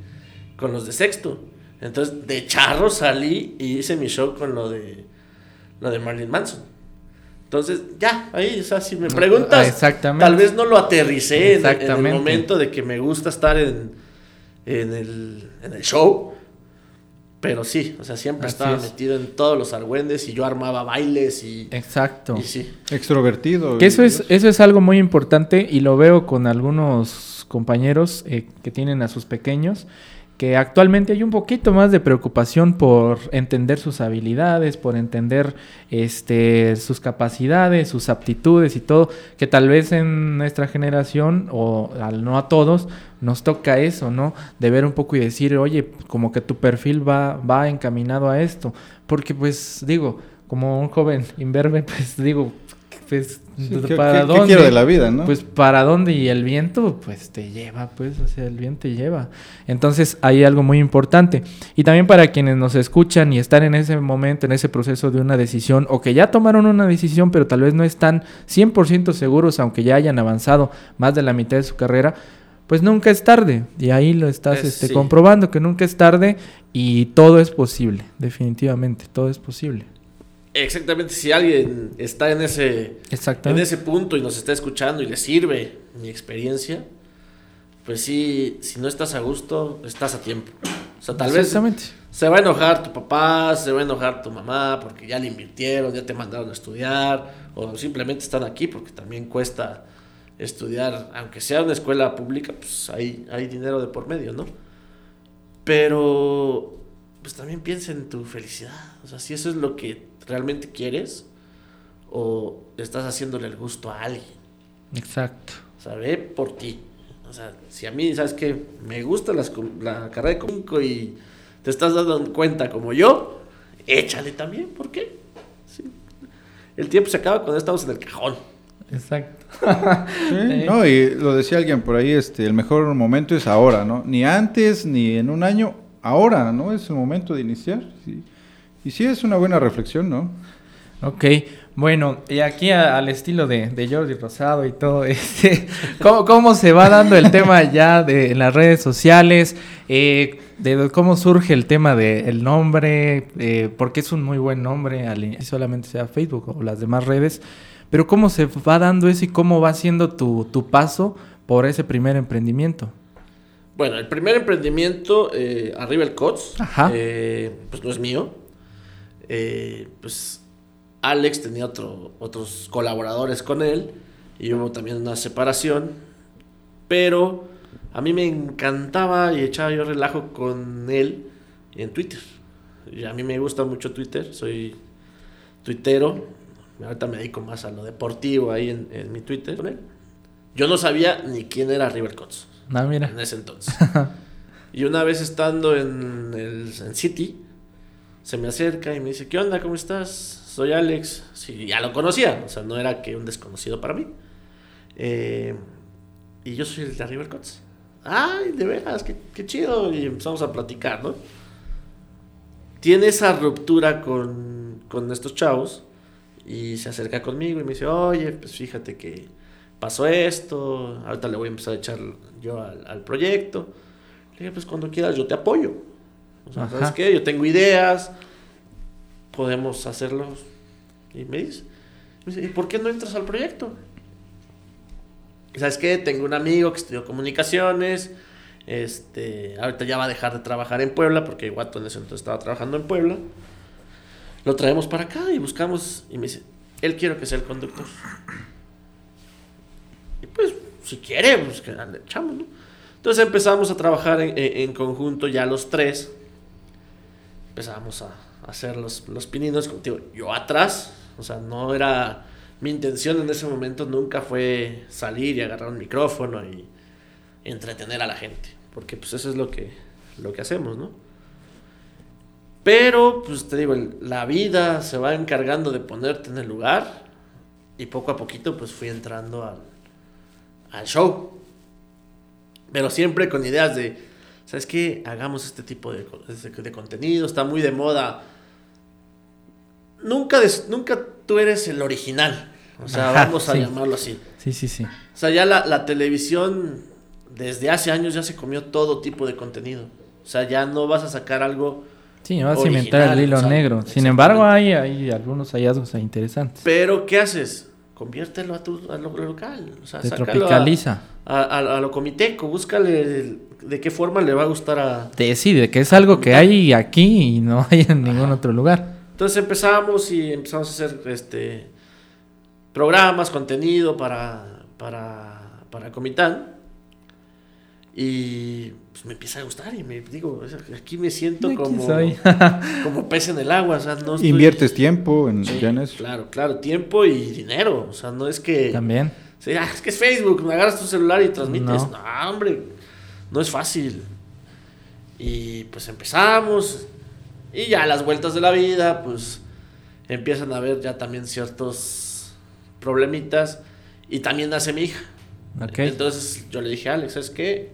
con los de sexto. Entonces de charro salí y hice mi show con lo de, lo de Marilyn Manson. Entonces, ya, ahí, o sea, si me preguntas, Ah, exactamente. tal vez no lo aterricé en, en el momento de que me gusta estar en, en, el, en el show, pero sí, o sea, siempre Así estaba es. metido en todos los argüendes y yo armaba bailes y, Exacto. y sí. Extrovertido. Que eso es, eso es algo muy importante y lo veo con algunos compañeros eh, que tienen a sus pequeños, que actualmente hay un poquito más de preocupación por entender sus habilidades, por entender este, sus capacidades, sus aptitudes y todo, que tal vez en nuestra generación, o al no a todos, nos toca eso, ¿no? De ver un poco y decir, oye, como que tu perfil va, va encaminado a esto. Porque pues digo, como un joven imberbe, pues digo, pues, Sí, ¿qué- ¿para qué- qué dónde? quiero de la vida, no? Pues para dónde y el viento, pues te lleva, pues, o sea, el viento te lleva. Entonces hay algo muy importante. Y también para quienes nos escuchan y están en ese momento, en ese proceso de una decisión, o que ya tomaron una decisión, pero tal vez no están 100% seguros, aunque ya hayan avanzado más de la mitad de su carrera, pues nunca es tarde. Y ahí lo estás Es- este, sí. comprobando, que nunca es tarde y todo es posible, definitivamente, todo es posible. Exactamente, si alguien está en ese, en ese punto y nos está escuchando y le sirve mi experiencia, pues sí, si no estás a gusto, estás a tiempo. O sea, tal vez se va a enojar tu papá, se va a enojar tu mamá porque ya le invirtieron, ya te mandaron a estudiar, o simplemente están aquí porque también cuesta estudiar, aunque sea una escuela pública, pues hay, hay dinero de por medio, ¿no? Pero, pues también piensa en tu felicidad. O sea, si eso es lo que realmente quieres, o estás haciéndole el gusto a alguien. Exacto. O sea, ve por ti. O sea, si a mí, ¿sabes qué? Me gusta las la carrera de comunico y te estás dando cuenta como yo, échale también, ¿por qué? Sí. El tiempo se acaba cuando estamos en el cajón. Exacto. Sí, no, y lo decía alguien por ahí, este, el mejor momento es ahora, ¿no? Ni antes, ni en un año, ahora, ¿no? Es el momento de iniciar. sí. Y sí es una buena reflexión, ¿no? Ok, bueno, y aquí a- al estilo de, de Jordi Rosado y todo, este, ¿cómo, cómo se va dando el tema ya de en las redes sociales? Eh, de cómo surge el tema del nombre, eh, porque es un muy buen nombre, al solamente sea Facebook o las demás redes, pero cómo se va dando eso y cómo va siendo tu, tu paso por ese primer emprendimiento. Bueno, el primer emprendimiento, eh, arriba el COTS, Ajá. eh, pues no es mío. Eh, pues Alex tenía otro, otros colaboradores con él y hubo también una separación. Pero a mí me encantaba y echaba yo relajo con él en Twitter. Y a mí me gusta mucho Twitter, soy tuitero. Ahorita me dedico más a lo deportivo ahí en, en mi Twitter con él. Yo no sabía ni quién era River Cots Ah, mira. en ese entonces. y una vez estando en el en City, se me acerca y me dice, ¿qué onda? ¿Cómo estás? Soy Alex. Sí, ya lo conocía, o sea, no era que un desconocido para mí. Eh, y yo soy el de River Cots. Ay, de veras, qué, qué chido. Y empezamos a platicar, ¿no? Tiene esa ruptura con, con estos chavos y se acerca conmigo y me dice, oye, pues fíjate que pasó esto, ahorita le voy a empezar a echar yo al, al proyecto. Le dije, pues cuando quieras yo te apoyo. O sea, ¿sabes qué? Yo tengo ideas, podemos hacerlo. Y me dice, me dice, ¿y por qué no entras al proyecto? ¿Sabes qué? Tengo un amigo que estudió comunicaciones. Este, ahorita ya va a dejar de trabajar en Puebla porque Guato en ese entonces estaba trabajando en Puebla. Lo traemos para acá y buscamos. Y me dice, él quiero que sea el conductor. Y pues, si quiere, pues que le echamos, ¿no? Entonces empezamos a trabajar en, en- en conjunto ya los tres. Empezamos a hacer los, los pininos contigo. Yo atrás, o sea, no era. Mi intención en ese momento nunca fue salir y agarrar un micrófono y entretener a la gente. Porque pues eso es lo que, lo que hacemos, ¿no? Pero, pues te digo, la vida se va encargando de ponerte en el lugar y poco a poquito pues fui entrando al, al show. Pero siempre con ideas de, ¿sabes qué? Hagamos este tipo de, co- de, contenido, está muy de moda. Nunca, des- nunca tú eres el original. O sea, Ajá, vamos a sí. llamarlo así. Sí, sí, sí. O sea, ya la, la televisión desde hace años ya se comió todo tipo de contenido. O sea, ya no vas a sacar algo Sí, va a cimentar el hilo o sea, negro. Sin embargo, hay, hay algunos hallazgos interesantes. Pero, ¿qué haces? Conviértelo a, tu, a lo local. O sea, Se tropicaliza. A, a- a lo comiteco. Búscale el- de qué forma le va a gustar a... Decide que es algo que hay aquí y no hay en ningún otro lugar. Entonces empezamos y empezamos a hacer este programas, contenido para, para, para Comitán. Y pues me empieza a gustar y me digo, aquí me siento Aquí como, como pez en el agua. O sea, no estoy- Inviertes tiempo en, Sí, ya en eso. Claro, claro, tiempo y dinero. O sea, no es que... También. Sí, ah, es que es Facebook, me agarras tu celular y transmites. No. No. hombre, no es fácil. Y pues empezamos. Y ya las vueltas de la vida, pues empiezan a haber ya también ciertos problemitas. Y también nace mi hija. Ok. Entonces yo le dije Alex, ¿sabes qué?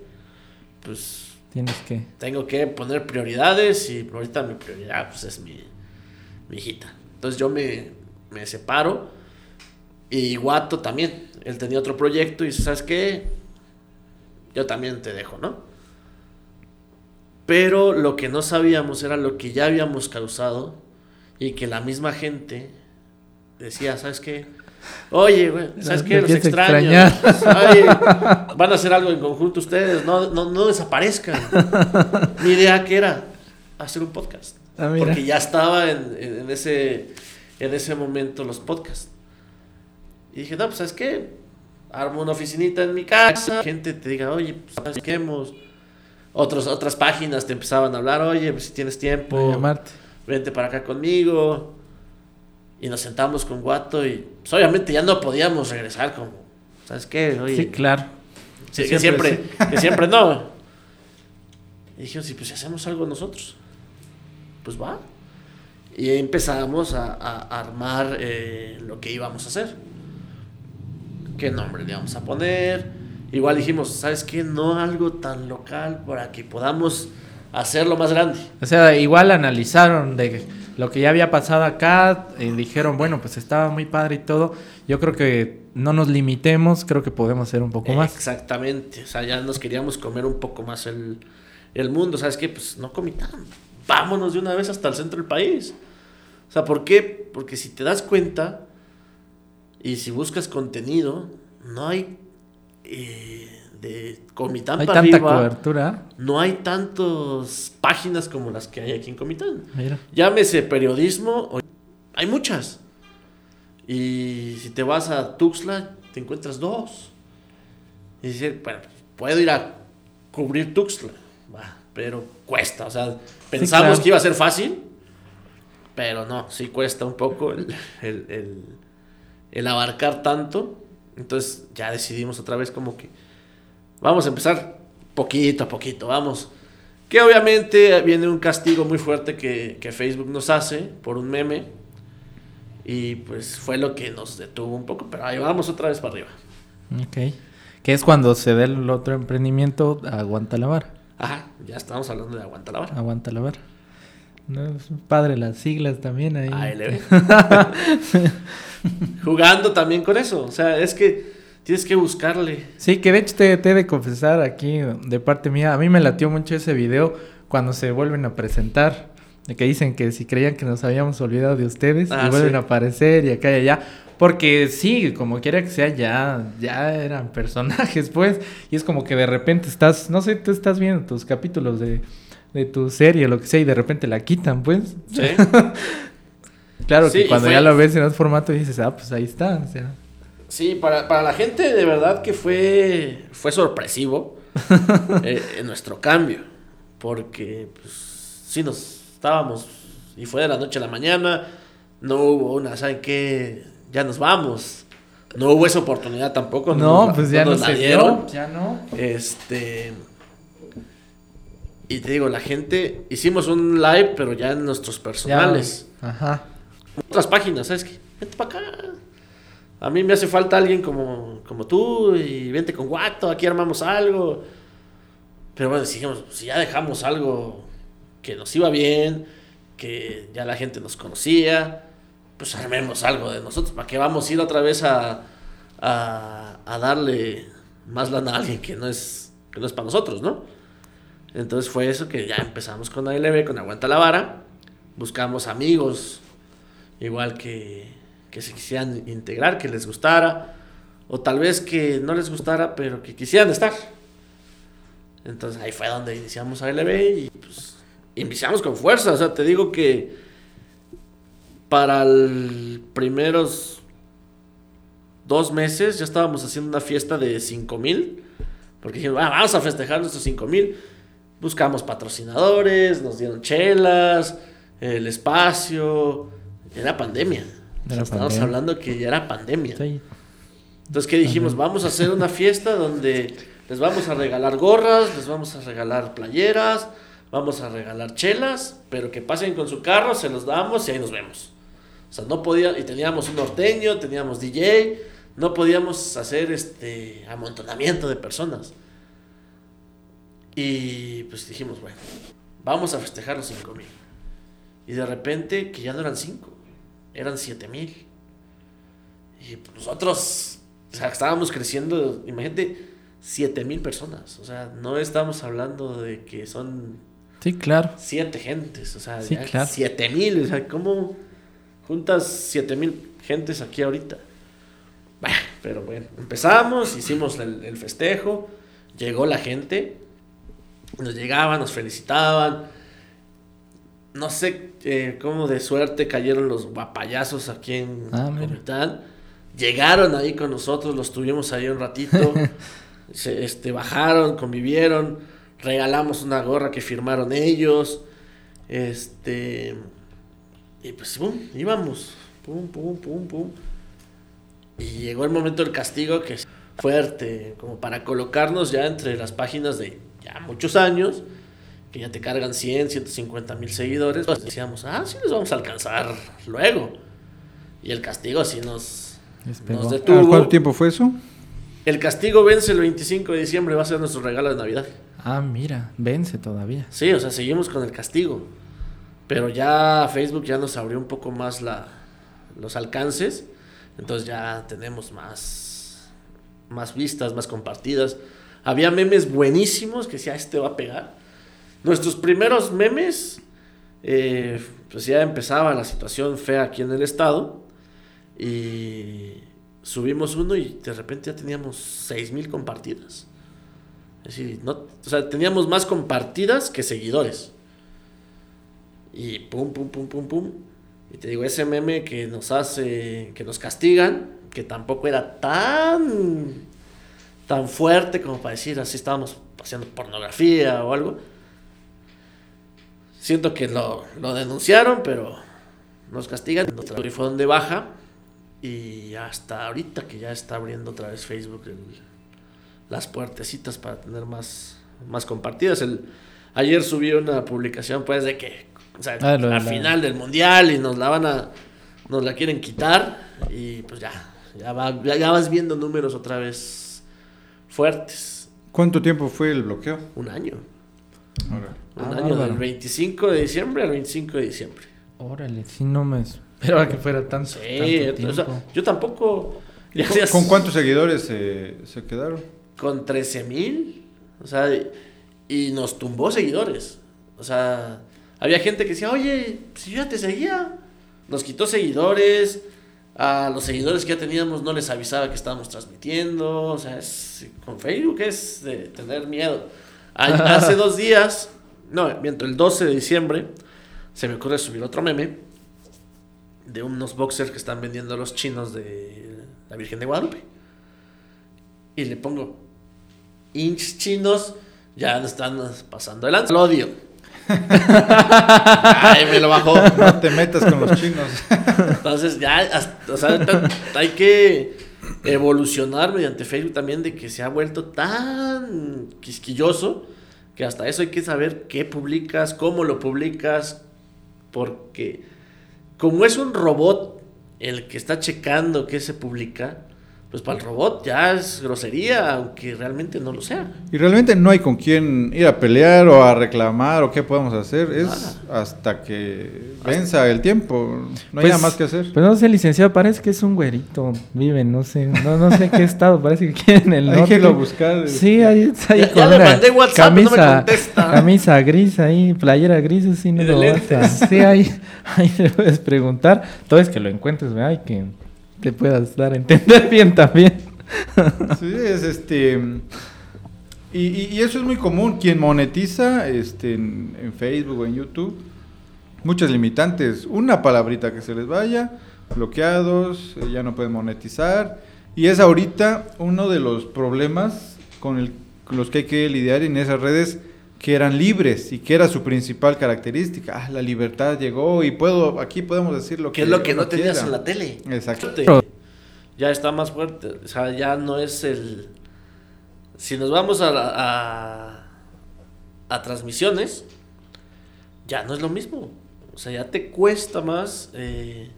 Pues Tienes que. tengo que poner prioridades y ahorita mi prioridad pues es mi, mi hijita. Entonces yo me, me separo y Guato también. Él tenía otro proyecto y ¿sabes qué? Yo también te dejo, ¿no? Pero lo que no sabíamos era lo que ya habíamos causado y que la misma gente decía, ¿sabes qué? Oye, güey, ¿sabes qué? Los extraño. Oye, van a hacer algo en conjunto ustedes, no, no, no desaparezcan. Mi idea que era hacer un podcast. Ah. Porque ya estaba en, en- en ese, en ese momento los podcasts. Y dije, no, pues ¿sabes qué? Armo una oficinita en mi casa, gente te diga, oye, pues. Otros, otras páginas te empezaban a hablar, oye, pues si tienes tiempo, vente para acá conmigo. Y nos sentamos con Guato y pues, obviamente ya no podíamos regresar como, ¿sabes qué? Oye, Sí, claro. Sí, que siempre, que siempre no. Y dijimos, sí, pues si hacemos algo nosotros, pues va. Y empezamos a, a armar eh, lo que íbamos a hacer. ¿Qué nombre le íbamos a poner? Igual dijimos, ¿sabes qué? No algo tan local para que podamos hacerlo más grande. O sea, igual analizaron de lo que ya había pasado acá, y dijeron, bueno, pues estaba muy padre y todo. Yo creo que no nos limitemos, creo que podemos hacer un poco más. Exactamente, o sea, ya nos queríamos comer un poco más el, el mundo, ¿sabes qué? Pues no comitan, vámonos de una vez hasta el centro del país. O sea, ¿por qué? Porque si te das cuenta y si buscas contenido, no hay eh, de Comitán hay para tanta arriba, cobertura. no hay tantas páginas como las que hay aquí en Comitán. Mira. Llámese periodismo, o- hay muchas. Y si te vas a Tuxtla, te encuentras dos. Y dices, bueno, puedo ir a cubrir Tuxtla, pero cuesta. O sea, pensamos claro. que iba a ser fácil, pero no, sí cuesta un poco el, el- el- el abarcar tanto. Entonces ya decidimos otra vez como que vamos a empezar poquito a poquito, vamos. Que obviamente viene un castigo muy fuerte que, que Facebook nos hace por un meme. Y pues fue lo que nos detuvo un poco, pero ahí vamos otra vez para arriba. Ok. Que es cuando se dé el otro emprendimiento, aguanta la vara. Ajá, ya estamos hablando de aguanta la vara. Aguanta la vara. No, es padre las siglas también ahí. ALB. Jugando también con eso. O sea, es que tienes que buscarle. Sí, que de hecho te, te he de confesar aquí de parte mía, a mí me latió mucho ese video cuando se vuelven a presentar, de que dicen que si creían que nos habíamos olvidado de ustedes Ah, y vuelven sí. a aparecer y acá y allá, porque sí, como quiera que sea, ya, ya eran personajes, pues, y es como que de repente estás, no sé, tú estás viendo tus capítulos de, de tu serie, lo que sea, y de repente la quitan, pues. Sí. Claro Sí, que cuando fue- ya lo ves en otro formato dices, ah, pues ahí está, o sea. Sí, para, para la gente de verdad que fue, fue sorpresivo eh, en nuestro cambio. Porque, pues, sí nos estábamos, y fue de la noche a la mañana, no hubo una, ¿saben qué? Ya nos vamos. No hubo esa oportunidad tampoco. No, pues ya no, nos la se dieron. dio, ya no. Este. Y te digo, la gente, hicimos un live, pero ya en nuestros Ya. personales Ajá. otras páginas, ¿sabes qué? Vente para acá. A mí me hace falta alguien como, como tú y vente con Guato, aquí armamos algo. Pero bueno, dijimos, si ya dejamos algo que nos iba bien, que ya la gente nos conocía, pues armemos algo de nosotros. ¿Para qué vamos a ir otra vez a, a, a darle más lana a alguien que no es, que no es para nosotros, ¿no? Entonces fue eso que ya empezamos con ALB, con Aguanta la Vara. Buscamos amigos, igual que, que se quisieran integrar, que les gustara, o tal vez que no les gustara, pero que quisieran estar. Entonces ahí fue donde iniciamos ALB y pues iniciamos con fuerza. O sea, te digo que para los primeros dos meses ya estábamos haciendo una fiesta de 5 mil, porque dijimos, "Ah, vamos a festejar nuestros 5 mil. Buscamos patrocinadores, nos dieron chelas, el espacio. Era pandemia. O sea, pandemia. hablando que ya era pandemia. Sí. Entonces, ¿qué dijimos? Vamos a hacer una fiesta donde les vamos a regalar gorras, les vamos a regalar playeras, vamos a regalar chelas, pero que pasen con su carro, se los damos y ahí nos vemos. O sea, no podía, y teníamos un norteño, teníamos DJ, no podíamos hacer este amontonamiento de personas. Y pues dijimos, bueno, vamos a festejar los 5 mil. Y de repente, que ya no eran 5, eran 7 mil. Y pues, nosotros, o sea, estábamos creciendo, imagínate, 7 mil personas. O sea, no estamos hablando de que son Sí, claro. 7 gentes, o sea, Sí, ya claro. 7 mil. O sea, ¿cómo juntas 7 mil gentes aquí ahorita? Bah, pero bueno, empezamos, hicimos el, el festejo, llegó la gente, nos llegaban, nos felicitaban. No sé eh, cómo de suerte cayeron los guapayazos aquí en Ah. Llegaron ahí con nosotros, los tuvimos ahí un ratito. se, este, bajaron, convivieron, regalamos una gorra que firmaron ellos. Este. Y pues, pum, íbamos. Pum, pum, pum, pum. Y llegó el momento del castigo que fuerte, como para colocarnos ya entre las páginas de ya muchos años, que ya te cargan 100, 150 mil seguidores, pues decíamos, ah, sí les vamos a alcanzar luego. Y el castigo así nos, nos ¿A detuvo. ¿Cuánto tiempo fue eso? El castigo vence el 25 de diciembre, va a ser nuestro regalo de Navidad. Ah, mira, vence todavía. Sí, o sea, seguimos con el castigo. Pero ya Facebook ya nos abrió un poco más la, los alcances. Entonces ya tenemos más, más vistas, más compartidas. Había memes buenísimos que decía, este va a pegar. Nuestros primeros memes, eh, pues ya empezaba la situación fea aquí en el estado. Y subimos uno y de repente ya teníamos 6000 compartidas. Es decir, no, o sea, teníamos más compartidas que seguidores. Y pum, pum, pum, pum, pum. Y te digo, ese meme que nos hace, que nos castigan, que tampoco era tan, tan fuerte como para decir, así estábamos haciendo pornografía o algo. Siento que lo, lo denunciaron, pero nos castigan. Nuestra fueron de baja. Y hasta ahorita que ya está abriendo otra vez Facebook el- las puertecitas para tener más, más compartidas. El, ayer subí una publicación pues de que o sea, Ah, al la- final del mundial y nos la van a nos la quieren quitar y pues ya ya, va- ya, ya vas viendo números otra vez fuertes. ¿Cuánto tiempo fue el bloqueo? Un año. Ahora. Un Ah, año bárbaro. del 25 de diciembre al 25 de diciembre. Órale, sí, no me esperaba que fuera tan Sí, tanto o sea, tiempo. yo tampoco. ¿Con, cuántos seguidores se, se quedaron? con 13 mil. O sea, y nos tumbó seguidores. O sea, había gente que decía, oye, si yo ya te seguía. Nos quitó seguidores. A los seguidores que ya teníamos no les avisaba que estábamos transmitiendo. O sea, es, con Facebook es de tener miedo. A- Hace dos días, no, miento, el 12 de diciembre, se me ocurre subir otro meme de unos boxers que están vendiendo los chinos de la Virgen de Guadalupe. Y le pongo, inch chinos ya están pasando el Lo odio. Ay, me lo bajó. No te metas con los chinos. Entonces ya, hasta- o sea, hay que evolucionar mediante Facebook también de que se ha vuelto tan quisquilloso que hasta eso hay que saber qué publicas, cómo lo publicas, porque como es un robot el que está checando qué se publica, pues para el robot ya es grosería, aunque realmente no lo sea. Y realmente no hay con quién ir a pelear o a reclamar o qué podemos hacer. Es hasta que venza el tiempo. No hay Pues- nada más que hacer. Pues no sé, licenciado, parece que es un güerito. Vive, no sé, no, no sé qué estado, parece que quiere en el Hay norte. que irlo buscar. Sí, ahí está ahí Ya- con ya le mandé WhatsApp, no me camisa, contesta. camisa gris ahí, playera gris, así no lo vas a... Sí, ahí, ahí le puedes preguntar. Todo es que lo encuentres, ¿verdad? Y que te puedas dar a entender bien también. Sí, es este. Y, eso es muy común. Quien monetiza este, en, en Facebook o en YouTube, muchas limitantes. Una palabrita que se les vaya, bloqueados, eh, ya no pueden monetizar. Y es ahorita uno de los problemas con, el- con los que hay que lidiar en esas redes que eran libres y que era su principal característica. Ah, la libertad llegó y puedo, aquí podemos decir lo que Que es lo que no tenías quiera. en la tele. Exacto. Ya está más fuerte. O sea, ya no es el. Si nos vamos a, la- a, a transmisiones, ya no es lo mismo. O sea, ya te cuesta más. Eh,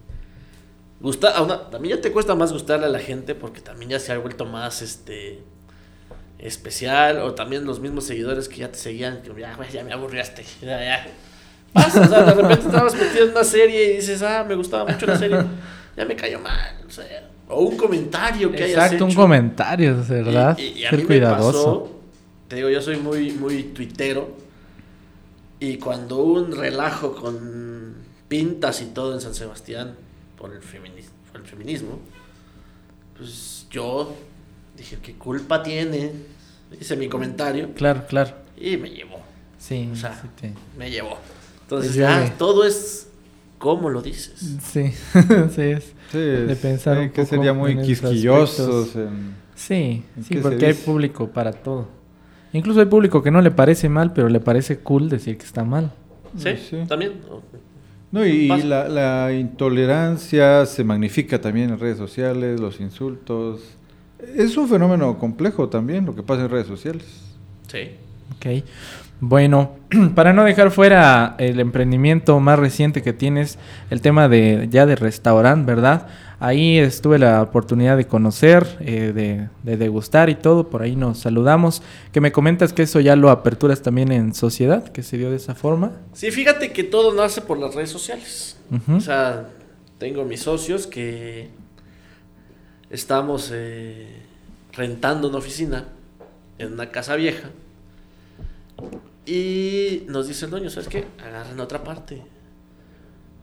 gustar, a una- también ya te cuesta más gustarle a la gente porque también ya se ha vuelto más este especial. O también los mismos seguidores que ya te seguían. Que ya, ya me aburriaste. Ya, ya. Pasa, o sea, de repente estabas metido en una serie y dices, ah, me gustaba mucho la serie. Ya me cayó mal. O sea, o un comentario que hayas Exacto, un hecho. comentario, es ¿verdad? Y, y- y a Ser mí me cuidadoso. pasó, te digo, yo soy muy, muy tuitero. Y cuando hubo un relajo con pintas y todo en San Sebastián por el, feminis- por el feminismo, pues yo dije, ¿qué culpa tiene? Hice mi comentario Claro, claro. y me llevó. Sí, O sea, sí, te- Me llevó. Entonces Pues ya ve. todo es como lo dices. sí, sí es. Sí, de es- pensar hay un que poco sería muy en quisquillosos. en- Sí, ¿En sí, porque hay público para todo. Incluso hay público que no le parece mal, pero le parece cool decir que está mal. ¿Sí? Sí. ¿También? No, y Pasa. la, la intolerancia se magnifica también en redes sociales, los insultos. Es un fenómeno complejo también lo que pasa en redes sociales. Sí. Ok. Bueno, para no dejar fuera el emprendimiento más reciente que tienes, el tema de ya de restaurante, ¿verdad? Ahí estuve la oportunidad de conocer, eh, de, de degustar y todo, por ahí nos saludamos. Que me comentas que eso ya lo aperturas también en sociedad, que se dio de esa forma. Sí, fíjate que todo nace por las redes sociales. O sea, tengo mis socios que estamos eh, rentando una oficina en una casa vieja. Y nos dice el dueño, ¿sabes qué? Agarren otra parte.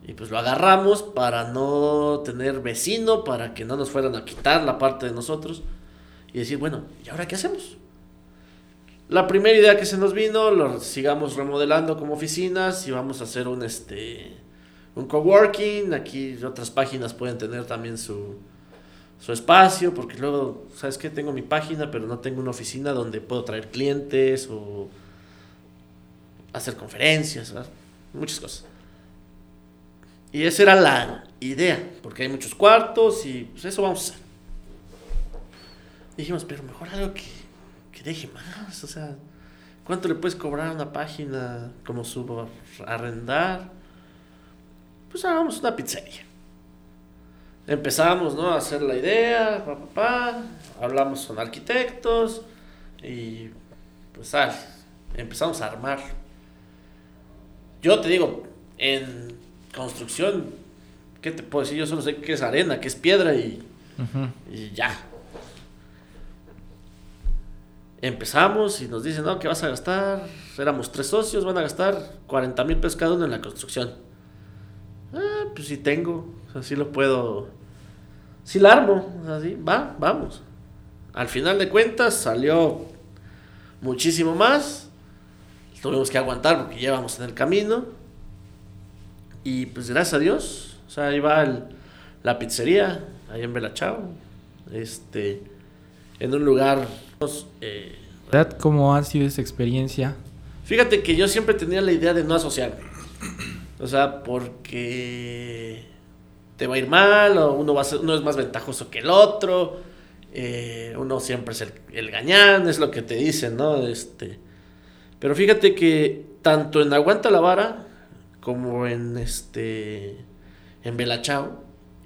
Y pues lo agarramos para no tener vecino, para que no nos fueran a quitar la parte de nosotros. Y decir, bueno, ¿y ahora qué hacemos? La primera idea que se nos vino, lo sigamos remodelando como oficinas y vamos a hacer un este un coworking. Aquí otras páginas pueden tener también su, su espacio, porque luego, ¿sabes qué? Tengo mi página, pero no tengo una oficina donde puedo traer clientes o hacer conferencias, muchas cosas. Y esa era la idea, porque hay muchos cuartos y pues eso vamos a hacer. Dijimos, pero mejor algo que, que deje más, o sea, ¿cuánto le puedes cobrar a una página como su arrendar? Pues hagamos una pizzería. Empezamos, ¿no? A hacer la idea, pa, pa, pa, hablamos con arquitectos y pues sale, empezamos a armar. Yo te digo, en construcción, ¿qué te puedo decir? Yo solo sé que es arena, que es piedra y, y ya. Empezamos y nos dicen, no, ¿qué vas a gastar? Éramos tres socios, van a gastar 40 mil pesos cada uno en la construcción. Ah, pues sí tengo, o sea, sí lo puedo, sí la armo, o sea, sí, va, vamos. Al final de cuentas salió muchísimo más, tuvimos que aguantar porque llevamos en el camino. Y pues gracias a Dios, o sea, ahí va el- la pizzería, ahí en Belachao, este, en un lugar, eh, ¿Verdad? ¿Cómo ha sido esa experiencia? Fíjate que yo siempre tenía la idea de no asociarme. O sea, porque te va a ir mal, o uno, va a ser- uno es más ventajoso que el otro, eh, uno siempre es el, el gañán, es lo que te dicen, ¿no? Este, pero fíjate que tanto en Aguanta la Vara como en este en Belachao,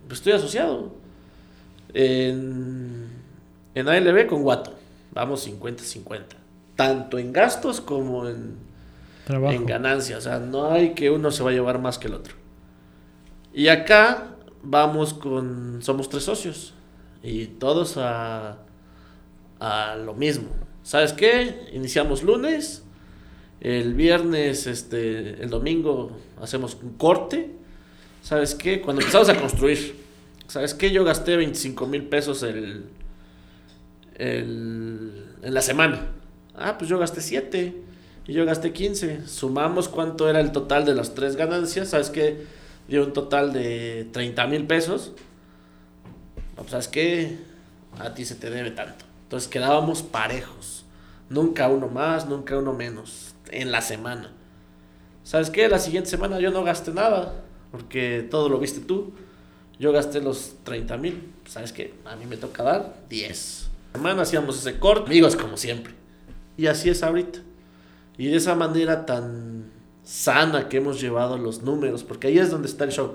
pues estoy asociado. En, en ALB con Guato, vamos 50-50. Tanto en gastos como en, En ganancias. O sea, no hay que uno se va a llevar más que el otro. Y acá vamos con. Somos tres socios. Y todos a. A lo mismo. ¿Sabes qué? Iniciamos lunes. El viernes, este. El domingo hacemos un corte. ¿Sabes qué? Cuando empezamos a construir. ¿Sabes qué? Yo gasté 25 mil pesos el, el, en la semana. Ah, pues yo gasté 7 y yo gasté 15. Sumamos cuánto era el total de las tres ganancias. ¿Sabes qué? Dio un total de 30 mil pesos. Pues, ¿Sabes qué? A ti se te debe tanto. Entonces quedábamos parejos. Nunca uno más, nunca uno menos. En la semana. ¿Sabes qué? La siguiente semana yo no gasté nada. Porque todo lo viste tú. Yo gasté los 30 mil. ¿Sabes qué? A mí me toca dar 10. Semana hacíamos ese corte. Amigos como siempre. Y así es ahorita. Y de esa manera tan sana que hemos llevado los números. Porque ahí es donde está el show.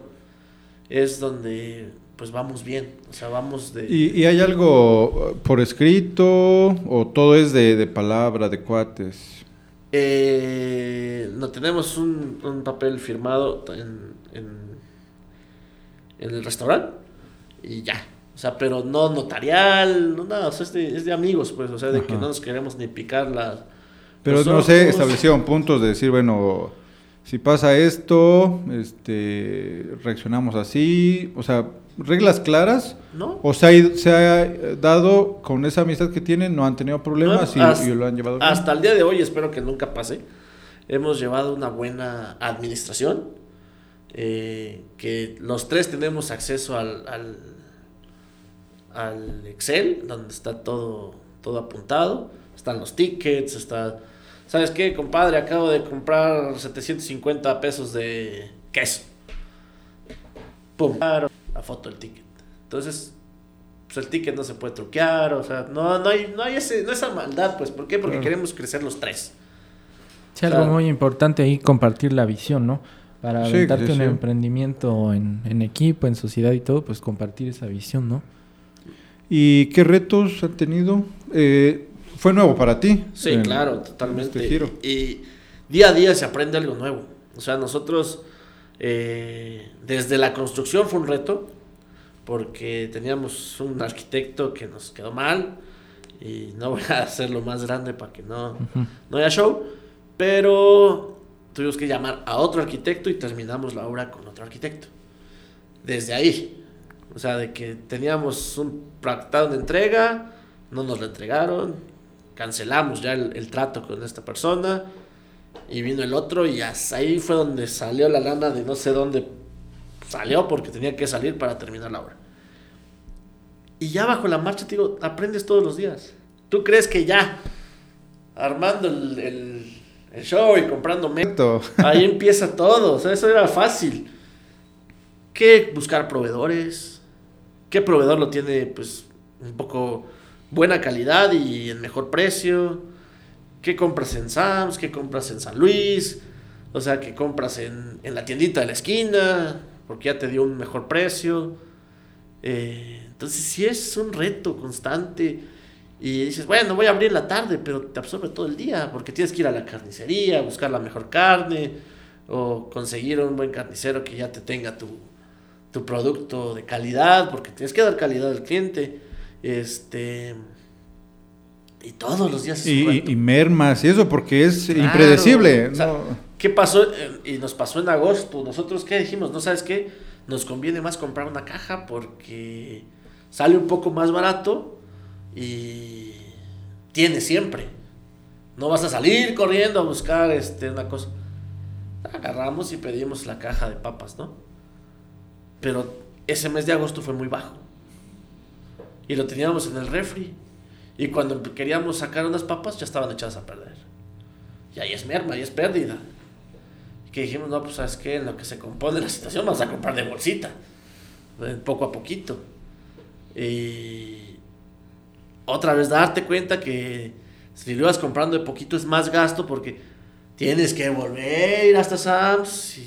Es donde pues vamos bien. O sea, vamos de... ¿Y, y hay algo uh, por escrito o todo es de, de palabra, de cuates? Eh, no tenemos un, un papel firmado en, en, en el restaurante y ya. O sea, pero no notarial, no nada. O sea, es de, es de amigos, pues. O sea, de que no nos queremos ni picar la. Pero los no sé, establecieron puntos de decir, bueno, si pasa esto, este, reaccionamos así, o sea, reglas claras, ¿No? o se ha, se ha dado con esa amistad que tienen, no han tenido problemas No, y, lo han llevado bien. Hasta el día de hoy, espero que nunca pase. Hemos llevado una buena administración. eh, que los tres tenemos acceso al, al, al Excel, donde está todo, todo apuntado. Están los tickets, está... ¿Sabes qué, compadre? Acabo de comprar 750 pesos de queso. Pum. La foto del ticket. Entonces, pues el ticket no se puede truquear, o sea, no, no hay, no hay ese, no esa maldad, pues, ¿por qué? Porque Claro. queremos crecer los tres. Sí, algo muy importante ahí, compartir la visión, ¿no? Para Sí, aventarte sí, un emprendimiento en, en equipo, en sociedad y todo, pues compartir esa visión, ¿no? ¿Y qué retos han tenido? Eh, ¿Fue nuevo para ti? Sí, en- claro, en totalmente. este giro. Y día a día se aprende algo nuevo. O sea, nosotros, eh, desde la construcción fue un reto, porque teníamos un arquitecto que nos quedó mal, y no voy a hacerlo más grande para que no, no haya show, pero tuvimos que llamar a otro arquitecto y terminamos la obra con otro arquitecto. Desde ahí, o sea, de que teníamos un pactado de entrega, no nos lo entregaron, cancelamos ya el, el trato con esta persona y vino el otro y hasta ahí fue donde salió la lana de no sé dónde salió porque tenía que salir para terminar la obra. Y ya bajo la marcha, te digo, aprendes todos los días. ¿Tú crees que ya armando el, el- el show y comprando me- Perfecto. Ahí empieza todo, o sea, eso era fácil. ¿Qué buscar proveedores? ¿Qué proveedor lo tiene, pues, un poco buena calidad y en mejor precio? ¿Qué compras en Sam's? ¿Qué compras en San Luis? O sea, ¿qué compras en, en la tiendita de la esquina? Porque ya te dio un mejor precio. Eh, entonces, sí es un reto constante. Y dices, bueno, voy a abrir la tarde, pero te absorbe todo el día, porque tienes que ir a la carnicería, buscar la mejor carne, o conseguir un buen carnicero que ya te tenga tu, tu producto de calidad, porque tienes que dar calidad al cliente. Este. Y todos los días es Y, y- y mermas y eso porque es Claro, impredecible. o sea, ¿no? ¿Qué pasó? Eh, Y nos pasó en agosto. Nosotros, ¿qué dijimos? No sabes qué, nos conviene más comprar una caja porque sale un poco más barato y tiene siempre. No vas a salir corriendo a buscar este, una cosa. Agarramos y pedimos la caja de papas, ¿no? Pero ese mes de agosto fue muy bajo. Y lo teníamos en el refri. Y cuando queríamos sacar unas papas ya estaban echadas a perder. Y ahí es merma, ahí es pérdida. Y que dijimos, no, pues sabes qué, en lo que se compone la situación vamos a comprar de bolsita. Poco a poquito. Y otra vez darte cuenta que si lo ibas comprando de poquito es más gasto porque tienes que volver hasta Sam's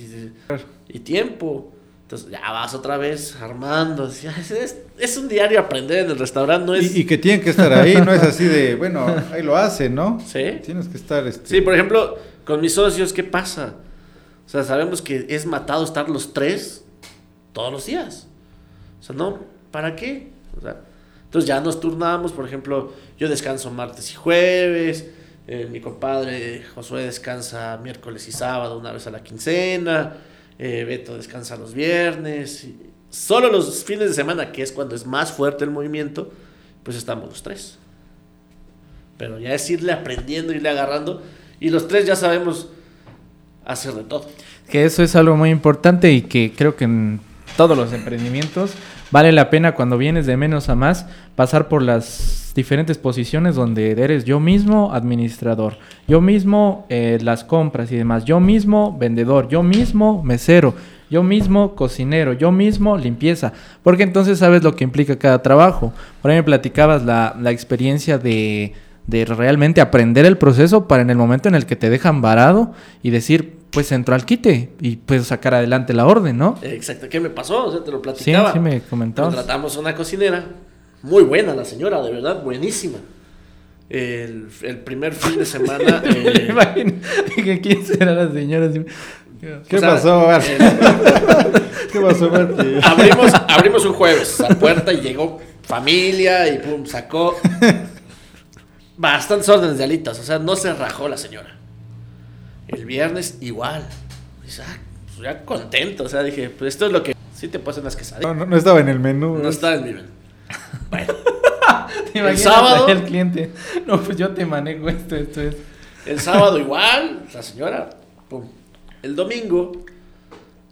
y tiempo. Entonces ya vas otra vez armando. Es- es un diario aprender en el restaurante, no es... Y, y que tienen que estar ahí, no es así de, bueno, ahí lo hacen, ¿no? ¿Sí? Tienes que estar. Este, Sí, por ejemplo, con mis socios, ¿qué pasa? O sea, sabemos que es matado estar los tres todos los días. O sea, no, ¿para qué? O sea, entonces ya nos turnamos, por ejemplo, yo descanso martes y jueves, eh, mi compadre Josué descansa miércoles y sábado una vez a la quincena, eh, Beto descansa los viernes, y solo los fines de semana, que es cuando es más fuerte el movimiento, pues estamos los tres. Pero ya es irle aprendiendo, irle agarrando. Y los tres ya sabemos hacer de todo. Que eso es algo muy importante y que creo que en todos los emprendimientos vale la pena cuando vienes de menos a más pasar por las diferentes posiciones donde eres yo mismo administrador, yo mismo eh, las compras y demás, yo mismo vendedor, yo mismo mesero, yo mismo cocinero, yo mismo limpieza, porque entonces sabes lo que implica cada trabajo. Por ahí me platicabas la, la experiencia de, de realmente aprender el proceso para en el momento en el que te dejan varado y decir, pues entro al quite y pues sacar adelante la orden, ¿no? Exacto. ¿Qué me pasó? O sea, te lo Sí, platicaba. sí me comentabas. Contratamos a una cocinera. Muy buena la señora, de verdad, buenísima. El, el primer fin de semana. Me eh, imagino. Dije, ¿quién será la señora? ¿Qué o sea, pasó? A ver, eh, ¿Qué pasó, abrimos, abrimos un jueves a la puerta y llegó familia y pum, sacó bastantes órdenes de alitas. O sea, no se rajó la señora. El viernes igual. Dice, ah, pues ya contento. O sea, dije, pues esto es lo que sí te pasan las quesadillas. No, no, no estaba en el menú. No está en mi menú. Bueno, ¿Te imaginas sábado? el cliente. No, pues yo te manejo esto, esto es. el sábado igual, la señora. Pum. El domingo,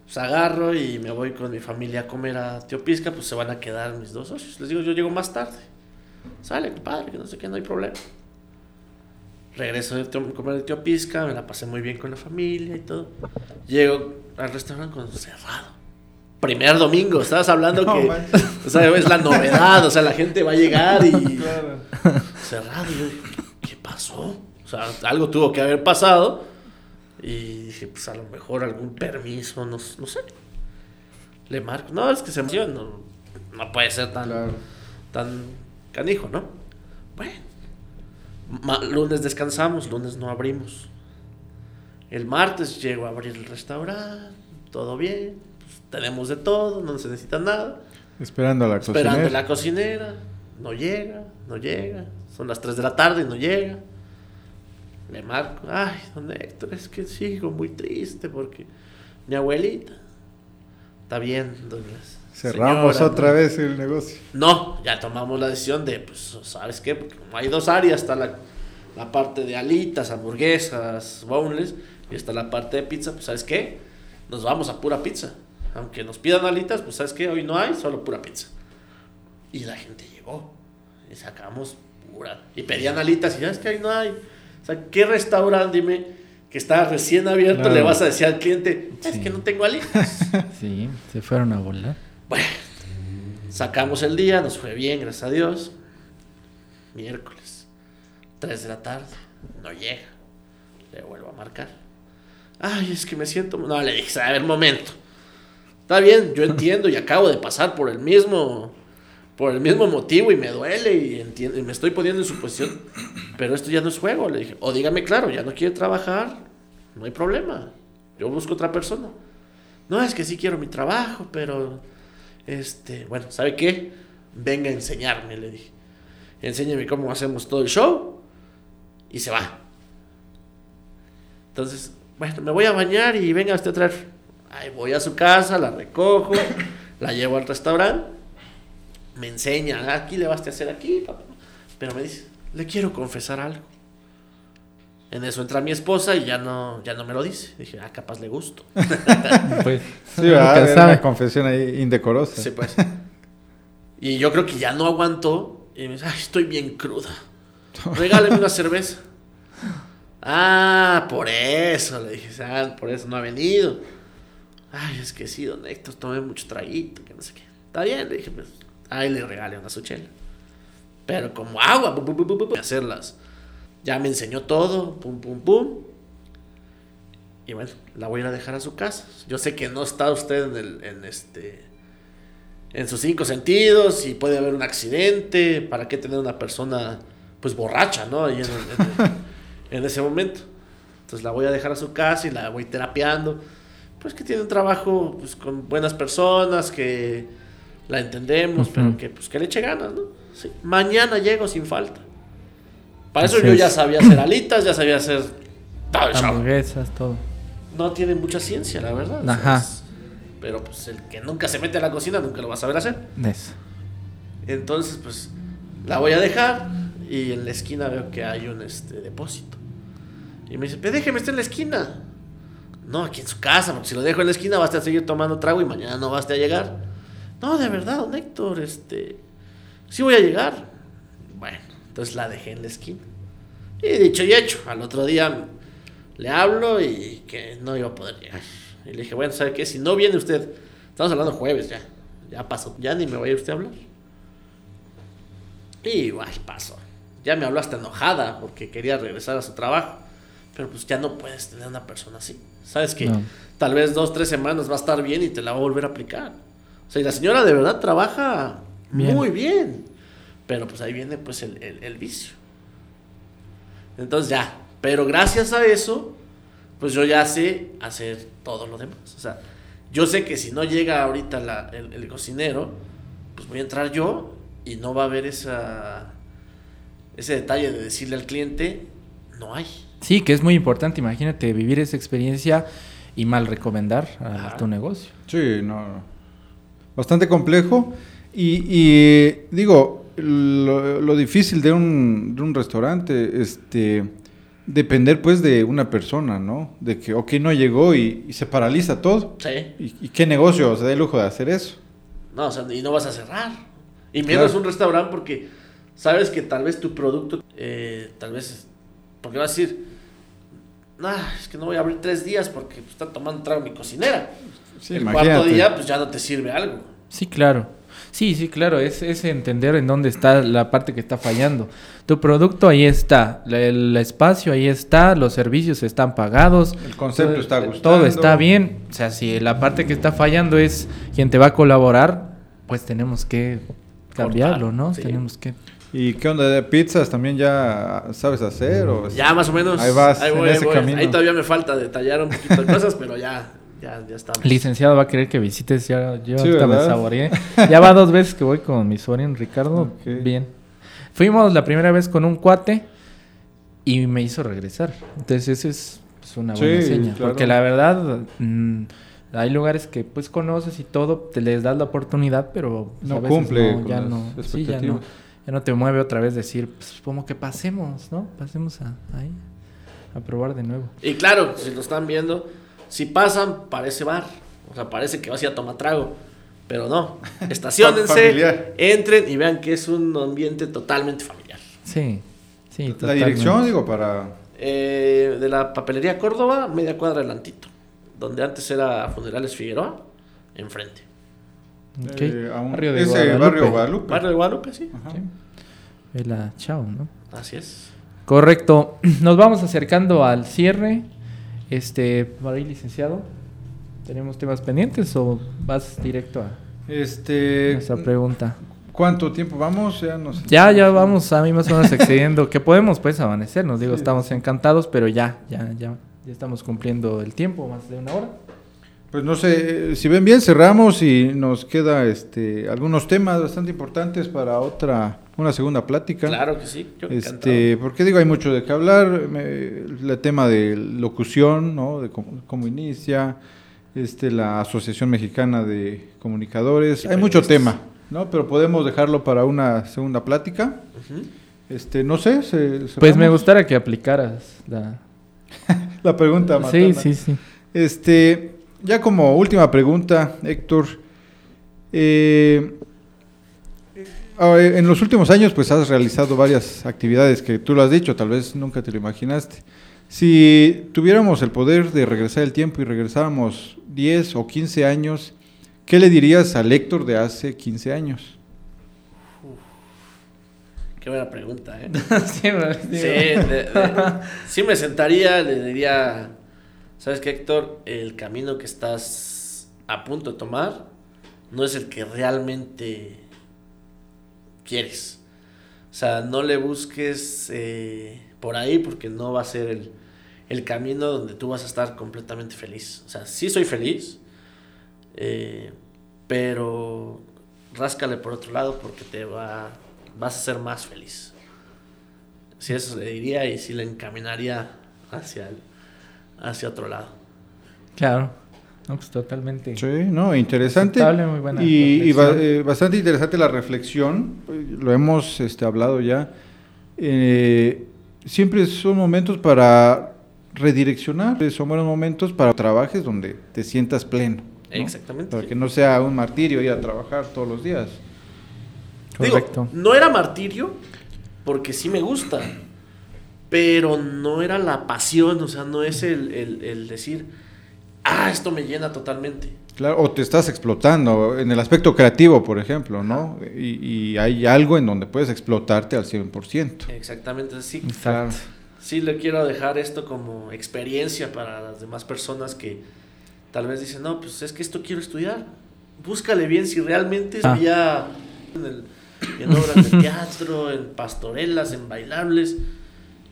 pues agarro y me voy con mi familia a comer a Teopisca, pues se van a quedar mis dos socios. Les digo, yo llego más tarde. Sale, padre, que no sé qué, no hay problema. Regreso de comer de Teopisca, me la pasé muy bien con la familia y todo. Llego al restaurante con cerrado. primer domingo, estabas hablando No, que, o sea, es la novedad, o sea, la gente va a llegar y Claro. cerrado. Y yo dije, ¿qué pasó? O sea, algo tuvo que haber pasado. Y dije, pues a lo mejor algún permiso, no, no sé. Le marco, no, es que se emociona, no, no puede ser tan, Claro. tan canijo, ¿no? Bueno, lunes descansamos, lunes no abrimos. El martes llego a abrir el restaurante, todo bien, pues, tenemos de todo, no se necesita nada. Esperando a la Esperando cocinera. la cocinera, no llega, no llega. Son las 3 de la tarde y no llega. Le marco, ay, don Héctor, es que sigo muy triste porque mi abuelita. Está bien, doña. Cerramos señora, otra ¿no? vez el negocio. No, ya tomamos la decisión de, pues, ¿sabes qué? Porque como hay dos áreas, está la, la parte de alitas, hamburguesas, boneless, y está la parte de pizza, pues, ¿sabes qué? Nos vamos a pura pizza. Aunque nos pidan alitas, pues, ¿sabes qué? Hoy no hay, solo pura pizza. Y la gente llegó, y sacamos pura. Y pedían alitas, y ¿sabes qué? Hoy no hay. O sea, ¿qué restaurante, dime, que está recién abierto, Claro. le vas a decir al cliente, es Sí. que no tengo alitas? Sí, se fueron a volar. Bueno, sacamos el día, nos fue bien, gracias a Dios. Miércoles, 3 de la tarde, no llega. Le vuelvo a marcar. Ay, es que me siento. No, le dije, a ver, momento. Está bien, yo entiendo y acabo de pasar por el mismo. Por el mismo motivo y me duele y, entiendo, y me estoy poniendo en su posición. Pero esto ya no es juego, le dije. O dígame claro, ya no quiere trabajar, no hay problema. Yo busco otra persona. No, es que sí quiero mi trabajo, pero este, bueno, ¿sabe qué? Venga a enseñarme, le dije. Enséñeme cómo hacemos todo el show y se va. Entonces, bueno, me voy a bañar y venga usted a traer. Ahí voy a su casa, la recojo, la llevo al restaurante, me enseña, "Ah, aquí le vas a hacer aquí, papá. Pero me dice, le quiero confesar algo. En eso entra mi esposa y ya no, ya no me lo dice. Dije, ah, capaz le gusto. Pues, Sí, ¿verdad? Era una confesión ahí indecorosa. Sí, pues. Y yo creo que ya no aguantó. Y me dice, ay, estoy bien cruda. Regáleme una cerveza. Ah, por eso. Le dije, ah, por eso no ha venido. Ay, es que sí, don Héctor, tomé mucho traguito, que no sé qué. Está bien, le dije, pues, ahí le regalé una suchela. Pero como agua, hacerlas. Ya me enseñó todo, pum, pum, pum. Y bueno, la voy a ir a dejar a su casa. Yo sé que no está usted en el, en este, en sus cinco sentidos y puede haber un accidente. ¿Para qué tener una persona, pues borracha, no? Ahí en, ese momento. Entonces la voy a dejar a su casa y la voy terapeando. Pues que tiene un trabajo pues, con buenas personas, que la entendemos, pero que pues que le eche ganas, ¿no? Sí. Mañana llego sin falta. Para eso Así yo ya es. sabía hacer alitas, ya sabía hacer todo el show Hamburguesas, todo. no tiene mucha ciencia, la verdad. Ajá. es- pero pues el que nunca se mete a la cocina nunca lo va a saber hacer. Eso. Entonces, pues la voy a dejar y en la esquina veo que hay un este depósito. Y me dice, "Pero déjeme estar en la esquina. No, aquí en su casa, porque si lo dejo en la esquina vas a seguir tomando trago y mañana no vas a llegar. No, de verdad, don Héctor, este sí voy a llegar. Bueno, entonces la dejé en la esquina. Y dicho y hecho, al otro día le hablo y que no iba a poder llegar. Y le dije, bueno, ¿sabe qué? Si no viene usted, estamos hablando jueves ya, ya pasó, ya ni me vaya usted a hablar. Y igual pasó. Ya me habló hasta enojada porque quería regresar a su trabajo. Pero pues ya no puedes tener una persona así. Sabes que No. tal vez dos, tres semanas va a estar bien y te la va a volver a aplicar. O sea, y la señora de verdad trabaja Bien. muy bien. Pero pues ahí viene pues el, el- el vicio. Entonces ya. Pero gracias a eso, pues yo ya sé hacer todo lo demás. O sea, yo sé que si no llega ahorita la- el, el cocinero, pues voy a entrar yo y no va a haber esa, ese detalle de decirle al cliente, no hay. Sí, que es muy importante. Imagínate vivir esa experiencia y mal recomendar a Ajá. tu negocio. Sí, no. Bastante complejo. Y, y, digo, lo, lo difícil de un, de un restaurante, este, depender pues de una persona, ¿no? De que, ok, no llegó y, y se paraliza todo. Sí. ¿Y, y qué negocio se da el lujo de hacer eso? No, o sea, y no vas a cerrar. Y menos Claro. un restaurante porque sabes que tal vez tu producto, eh, tal vez, porque vas a decir, nah, es que no voy a abrir tres días porque pues, está tomando trago mi cocinera. Sí, el imagínate. cuarto día, pues ya no te sirve algo. Sí, claro. Sí, sí, claro, es, es entender en dónde está la parte que está fallando. Tu producto ahí está, la- el espacio ahí está, los servicios están pagados. El concepto todo- está Todo gustando. está bien. O sea, si la parte que está fallando es quien te va a colaborar, pues tenemos que cambiarlo, ¿no? sí. Tenemos que... ¿Y qué onda de pizzas? ¿También ya sabes hacer? O Ya más o menos. Ahí vas, en voy, ese voy. camino. Ahí todavía me falta detallar un poquito de cosas, pero ya, ya, ya estamos. Licenciado va a querer que visites, ya, yo Sí, ahorita me saboreé. Ya va dos veces que voy con mi sobrino Ricardo. Ok. Bien. Fuimos la primera vez con un cuate y me hizo regresar. Entonces eso es pues, una buena Sí, seña. claro. Porque la verdad, mm, hay lugares que pues conoces y todo, te les das la oportunidad, pero pues, No a veces cumple no, con ya las no, sí, ya no, ya no te mueve otra vez decir, pues como que pasemos, ¿no? Pasemos a, ahí, a probar de nuevo. Y claro, si lo están viendo, si pasan, parece bar. O sea, parece que vas a ir a tomar trago. Pero no. Estaciónense, Familiar. entren y vean que es un ambiente totalmente familiar. Sí, sí. La totalmente. dirección, digo, para... Eh, de la papelería Córdoba, media cuadra adelantito. Donde antes era Funerales Figueroa, enfrente. Ok. eh, a un- Barrio de ese Guadalupe. barrio Guadalupe. Barrio de Guadalupe, sí. Ajá. Sí. Vela, chao, ¿no? Así es. Correcto. Nos vamos acercando al cierre. Este, por ahí, licenciado. ¿Tenemos temas pendientes o vas directo a Este... nuestra pregunta? ¿Cuánto tiempo vamos? Ya nos... Ya, ya vamos a mí más o menos excediendo. que podemos pues amanecer, nos digo, Sí. estamos encantados, pero ya, ya, ya, ya estamos cumpliendo el tiempo, más de una hora. Pues no sé, si ven bien, cerramos y nos queda este algunos temas bastante importantes para otra, una segunda plática. Claro que sí. Yo Este, porque digo, hay mucho de qué hablar, me- el tema de locución, ¿no? De cómo, cómo inicia, este, la Asociación Mexicana de Comunicadores, hay mucho periodistas. tema, ¿no? Pero podemos dejarlo para una segunda plática. Este, no sé, se- Pues me gustaría que aplicaras la... la pregunta. Sí, sí, sí. Este, ya como última pregunta, Héctor, eh, en los últimos años pues has realizado varias actividades que tú lo has dicho, tal vez nunca te lo imaginaste. Si tuviéramos el poder de regresar el tiempo y regresáramos 10 o 15 años, ¿qué le dirías al Héctor de hace 15 años? Qué buena pregunta, ¿eh? sí, me- Sí, de- de- sí me sentaría, le diría, ¿sabes qué, Héctor? El camino que estás a punto de tomar no es el que realmente quieres. O sea, no le busques eh, por ahí porque no va a ser el, el camino donde tú vas a estar completamente feliz. O sea, sí soy feliz, eh, pero ráscale por otro lado porque te va, vas a ser más feliz. Sí, eso le diría y sí le encaminaría hacia, el- hacia otro lado. Claro. No, pues totalmente. Sí, no, interesante. Aceptable, muy buena y y ba- reflexión. eh, bastante interesante la reflexión, lo hemos este, hablado ya. Eh, siempre son momentos para redireccionar, son buenos momentos para trabajes donde te sientas pleno. ¿no? Exactamente. Para sí. que no sea un martirio ir a trabajar todos los días. Digo, Correcto. no era martirio porque sí me gusta, pero no era la pasión, o sea, no es el, el- el decir, ah, esto me llena totalmente. Claro, o te estás explotando en el aspecto creativo, por ejemplo, ¿no? Y, y hay algo en donde puedes explotarte al 100%. Exactamente, sí. Exacto. Sí le quiero dejar esto como experiencia para las demás personas que tal vez dicen, no, pues es que esto quiero estudiar. Búscale bien si realmente Ah. había en, el- en obras de teatro, en pastorelas, en bailables.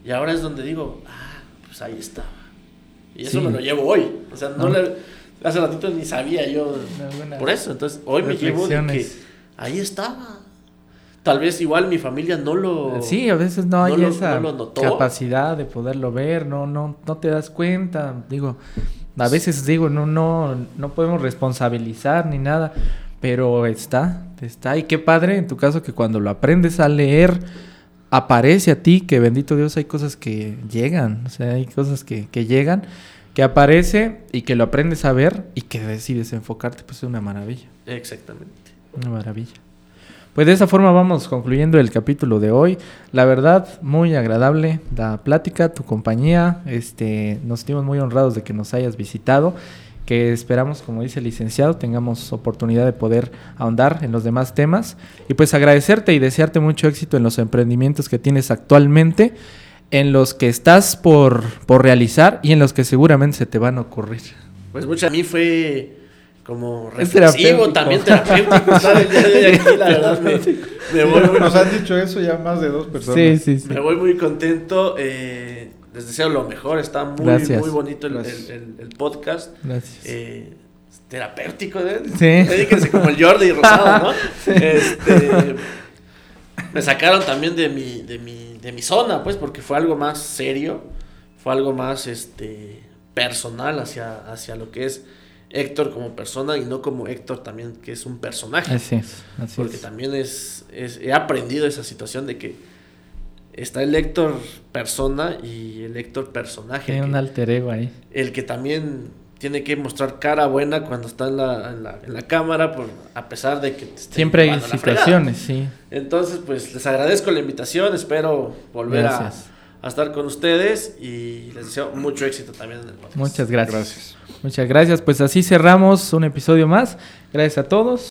Y ahora es donde digo, ah, pues ahí estaba. Y eso Sí. me lo llevo hoy. O sea, no Ah. le, hace ratito ni sabía yo por eso. Entonces, hoy me llevo de que ahí estaba. Tal vez igual mi familia no lo... Sí, a veces no hay no lo- esa no lo notó. capacidad de poderlo ver, no, no, no te das cuenta. Digo, a veces digo, no, no, no podemos responsabilizar ni nada, pero está, está. Y qué padre en tu caso que cuando lo aprendes a leer, aparece a ti, que bendito Dios, hay cosas que llegan, o sea, hay cosas que, que llegan, que aparece y que lo aprendes a ver y que decides enfocarte, pues es una maravilla. Exactamente. Una maravilla. Pues de esa forma vamos concluyendo el capítulo de hoy. La verdad, muy agradable la plática, tu compañía. Este, nos sentimos muy honrados de que nos hayas visitado. Que esperamos, como dice el licenciado, tengamos oportunidad de poder ahondar en los demás temas. Y pues agradecerte y desearte mucho éxito en los emprendimientos que tienes actualmente, en los que estás por, por realizar y en los que seguramente se te van a ocurrir. Pues mucho a mí fue como reflexivo, terapéutico. también terapéutico. hoy aquí, la verdad, me, me voy muy, Nos han dicho eso ya más de dos personas. Sí, sí, sí. me voy muy contento. eh, les deseo lo mejor. Está muy, Gracias. muy bonito el, Gracias. el- el- el podcast. Gracias. Eh, terapéutico, ¿eh? Sí. Dedíquense como el Jordi Rosado, ¿no? Este, me sacaron también de mi, de mi, de mi zona, pues, porque fue algo más serio, fue algo más este personal hacia, hacia lo que es Héctor como persona y no como Héctor también que es un personaje. Así es, así porque es. también es, es- he aprendido esa situación de que está el Héctor persona y el Héctor personaje. Tiene que- un alter ego ahí. el que también tiene que mostrar cara buena cuando está en la, en la, en la cámara, por, a pesar de que te Siempre hay situaciones, sí. Entonces, pues les agradezco la invitación, espero volver a, a estar con ustedes y les deseo mucho éxito también en el podcast. Muchas gracias. Gracias. Muchas gracias. Pues así cerramos un episodio más. Gracias a todos.